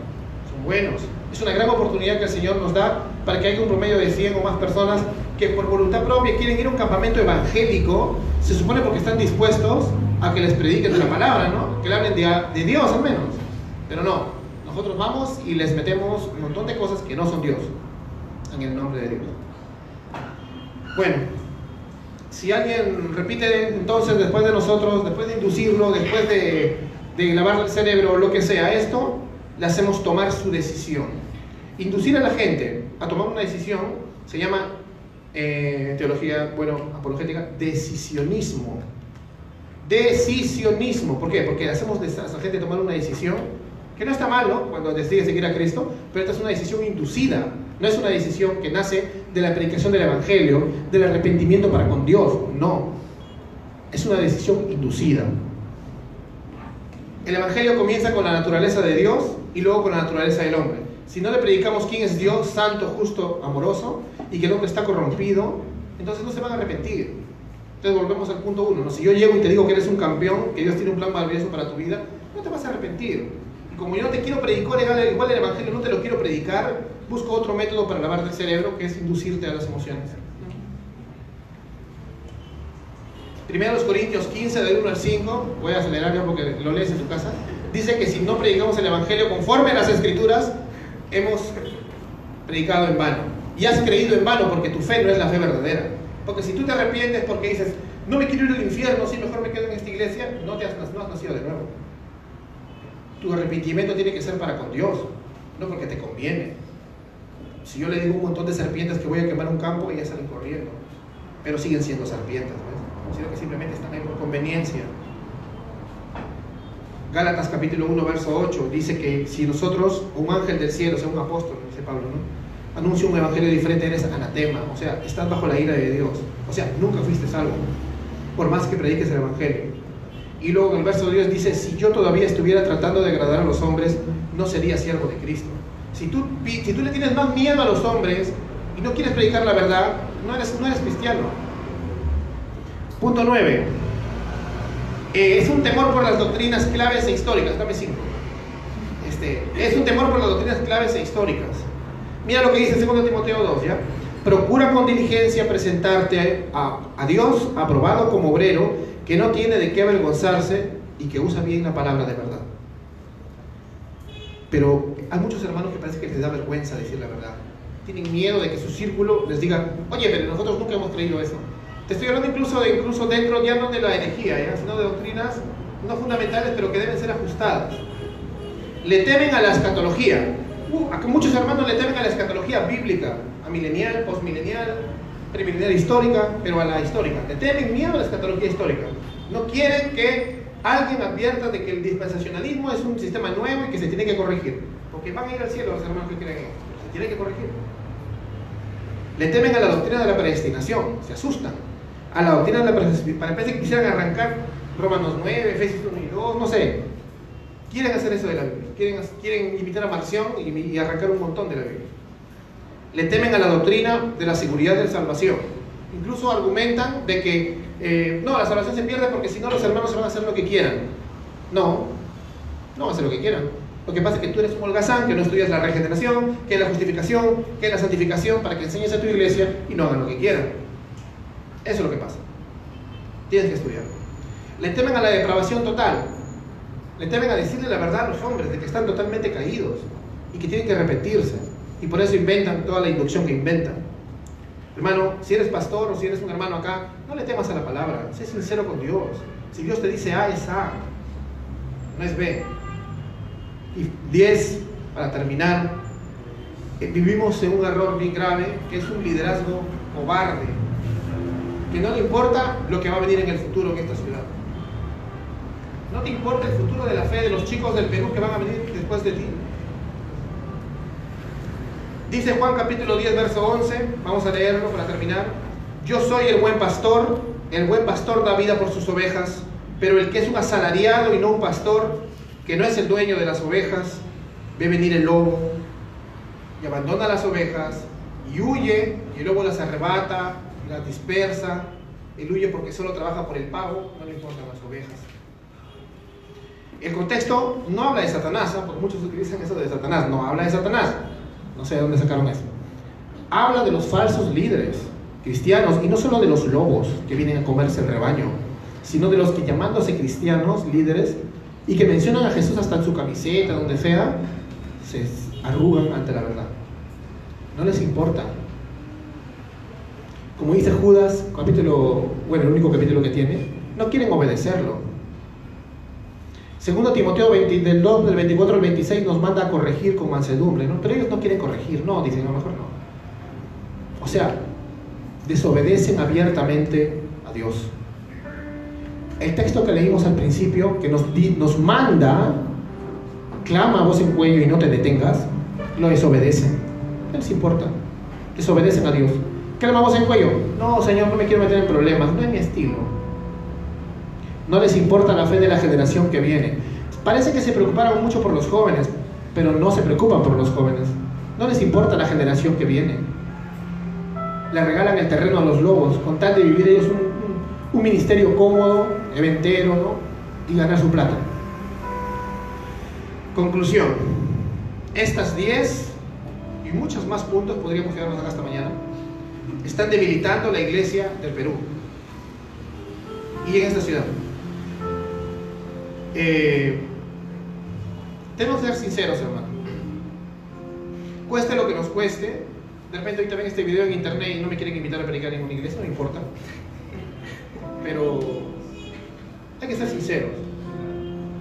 A: son buenos. Es una gran oportunidad que el Señor nos da para que haya un promedio de 100 o más personas que por voluntad propia quieren ir a un campamento evangélico, se supone porque están dispuestos a que les prediquen la palabra, ¿no? Que le hablen de Dios al menos. Pero no, nosotros vamos y les metemos un montón de cosas que no son Dios, en el nombre de Dios. Bueno, si alguien repite entonces después de nosotros, después de inducirlo, después de de lavar el cerebro o lo que sea, esto le hacemos tomar su decisión. Inducir a la gente a tomar una decisión se llama, eh, teología, bueno, apologética, decisionismo. Decisionismo. ¿Por qué? Porque hacemos a la gente tomar una decisión que no está mal, ¿no? Cuando decide seguir a Cristo, pero esta es una decisión inducida. No es una decisión que nace de la predicación del Evangelio, del arrepentimiento para con Dios. No. Es una decisión inducida. El Evangelio comienza con la naturaleza de Dios y luego con la naturaleza del hombre. Si no le predicamos quién es Dios, santo, justo, amoroso, y que el hombre está corrompido, entonces no se van a arrepentir. Entonces volvemos al punto uno. Si yo llego y te digo que eres un campeón, que Dios tiene un plan maravilloso para tu vida, no te vas a arrepentir. Y como yo no te quiero predicar igual el Evangelio, no te lo quiero predicar, busco otro método para lavarte el cerebro, que es inducirte a las emociones. Primero los Corintios 15, del 1 al 5, voy a acelerar ya porque lo lees en tu casa, dice que si no predicamos el Evangelio conforme a las Escrituras, hemos predicado en vano. Y has creído en vano porque tu fe no es la fe verdadera. Porque si tú te arrepientes porque dices, no me quiero ir al infierno, si mejor me quedo en esta iglesia, no, has, nacido de nuevo. Tu arrepentimiento tiene que ser para con Dios, no porque te conviene. Si yo le digo un montón de serpientes que voy a quemar un campo, ellas salen corriendo, pero siguen siendo serpientes sino que simplemente están ahí por conveniencia. Gálatas capítulo 1, verso 8, dice que si nosotros, un ángel del cielo, sea un apóstol, dice Pablo, ¿no? anuncia un evangelio diferente, eres anatema, o sea, estás bajo la ira de Dios. O sea, nunca fuiste salvo, por más que prediques el evangelio. Y luego en el verso de Dios dice, si yo todavía estuviera tratando de agradar a los hombres, no sería siervo de Cristo. Si tú, si tú le tienes más miedo a los hombres y no quieres predicar la verdad, no eres, no eres cristiano. Punto 9. Eh, es un temor por las doctrinas claves e históricas. Dame cinco. Este, es un temor por las doctrinas claves e históricas. Mira lo que dice 2 Timoteo 2, ¿ya? Procura con diligencia presentarte a, a Dios aprobado como obrero que no tiene de qué avergonzarse y que usa bien la palabra de verdad. Pero hay muchos hermanos que parece que les da vergüenza decir la verdad. Tienen miedo de que su círculo les diga, oye, pero nosotros nunca hemos creído eso. Te estoy hablando incluso, incluso dentro ya no de la herejía, sino de doctrinas no fundamentales, pero que deben ser ajustadas. Le temen a la escatología. Uh, muchos hermanos le temen a la escatología bíblica, a milenial, postmilenial, premilenial histórica, pero a la histórica. Le temen miedo a la escatología histórica. No quieren que alguien advierta de que el dispensacionalismo es un sistema nuevo y que se tiene que corregir. Porque van a ir al cielo los hermanos que creen. Se tiene que corregir. Le temen a la doctrina de la predestinación, se asustan. A la doctrina de la para que quisieran arrancar Romanos 9, Efesios 1 y 2, no sé. Quieren hacer eso de la Biblia. Quieren, quieren imitar a Marción y, y arrancar un montón de la Biblia. Le temen a la doctrina de la seguridad de la salvación. Incluso argumentan de que eh, no, la salvación se pierde porque si no los hermanos se van a hacer lo que quieran. No, no van a hacer lo que quieran. Lo que pasa es que tú eres un holgazán, que no estudias la regeneración, que la justificación, que la santificación, para que enseñes a tu iglesia y no hagan lo que quieran. Eso es lo que pasa. Tienes que estudiar. Le temen a la depravación total. Le temen a decirle la verdad a los hombres de que están totalmente caídos y que tienen que repetirse. Y por eso inventan toda la inducción que inventan. Hermano, si eres pastor o si eres un hermano acá, no le temas a la palabra, sé sincero con Dios. Si Dios te dice A, es A, no es B. Y 10, para terminar, eh, vivimos en un error bien grave, que es un liderazgo cobarde, que no le importa lo que va a venir en el futuro en esta ciudad. No te importa el futuro de la fe de los chicos del Perú que van a venir después de ti. Dice Juan capítulo 10, verso 11, vamos a leerlo para terminar. Yo soy el buen pastor, el buen pastor da vida por sus ovejas, pero el que es un asalariado y no un pastor, que no es el dueño de las ovejas, ve venir el lobo y abandona las ovejas y huye, y el lobo las arrebata, las dispersa, él huye porque solo trabaja por el pago, no le importan las ovejas. El contexto no habla de Satanás, ¿eh? porque muchos utilizan eso de Satanás, no habla de Satanás. No sé de dónde sacaron eso. Habla de los falsos líderes cristianos y no solo de los lobos que vienen a comerse el rebaño, sino de los que llamándose cristianos, líderes, y que mencionan a Jesús hasta en su camiseta, donde sea, se arrugan ante la verdad. No les importa. Como dice Judas, capítulo, bueno, el único capítulo que tiene, no quieren obedecerlo. Segundo Timoteo 20, del 2, del 24 al 26 nos manda a corregir con mansedumbre, ¿no? Pero ellos no quieren corregir, no, dicen, a lo mejor no. O sea, desobedecen abiertamente a Dios. El texto que leímos al principio, que nos, nos manda, clama a voz en cuello y no te detengas, lo desobedecen. ¿Qué les importa? Desobedecen a Dios. Clama a voz en cuello. No, Señor, no me quiero meter en problemas. No es mi estilo. No les importa la fe de la generación que viene. Parece que se preocuparon mucho por los jóvenes, pero no se preocupan por los jóvenes. No les importa la generación que viene. Le regalan el terreno a los lobos con tal de vivir ellos un, ministerio cómodo, eventero, ¿no? y ganar su plata. Conclusión. Estas 10 y muchos más puntos, podríamos quedarnos acá hasta mañana, están debilitando la iglesia del Perú y en esta ciudad. Eh, tenemos que ser sinceros, hermano. Cueste lo que nos cueste. De repente ahorita ven este video en internet y no me quieren invitar a predicar en una iglesia, no importa. Pero hay que ser sinceros.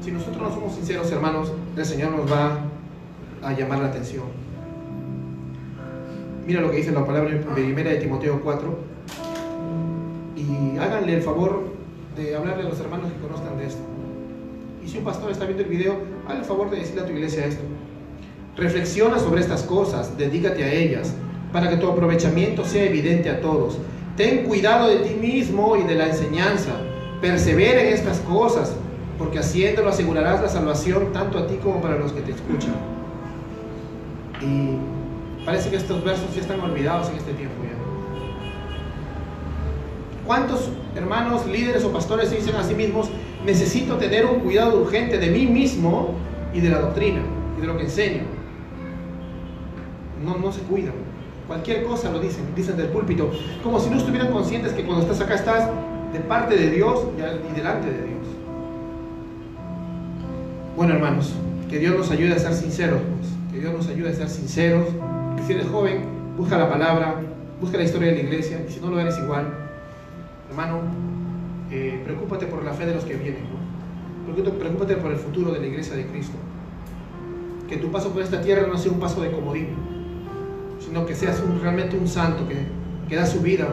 A: Si nosotros no somos sinceros, hermanos, el Señor nos va a llamar la atención. Mira lo que dice la palabra primera de Timoteo 4. Y háganle el favor de hablarle a los hermanos que conozcan de esto. Y si un pastor está viendo el video, haz el favor de decirle a tu iglesia esto. Reflexiona sobre estas cosas, dedícate a ellas, para que tu aprovechamiento sea evidente a todos. Ten cuidado de ti mismo y de la enseñanza. Persevera en estas cosas, porque haciéndolo asegurarás la salvación tanto a ti como para los que te escuchan. Y parece que estos versos ya están olvidados en este tiempo ya. ¿Cuántos hermanos, líderes o pastores se dicen a sí mismos, necesito tener un cuidado urgente de mí mismo y de la doctrina y de lo que enseño? No, no se cuidan. Cualquier cosa lo dicen, dicen del púlpito, como si no estuvieran conscientes que cuando estás acá estás de parte de Dios y delante de Dios. Bueno, hermanos, que Dios nos ayude a ser sinceros, pues. que Dios nos ayude a ser sinceros. Si eres joven, busca la palabra, busca la historia de la iglesia, y si no lo eres igual, hermano, eh, preocúpate por la fe de los que vienen, preocúpate por el futuro de la iglesia de Cristo. Que tu paso por esta tierra no sea un paso de comodín, sino que seas realmente un santo que, que, da su vida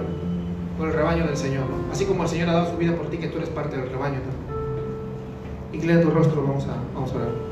A: por el rebaño del Señor. Así como el Señor ha dado su vida por ti, que tú eres parte del rebaño también. Inclina tu rostro, vamos a, vamos a orar.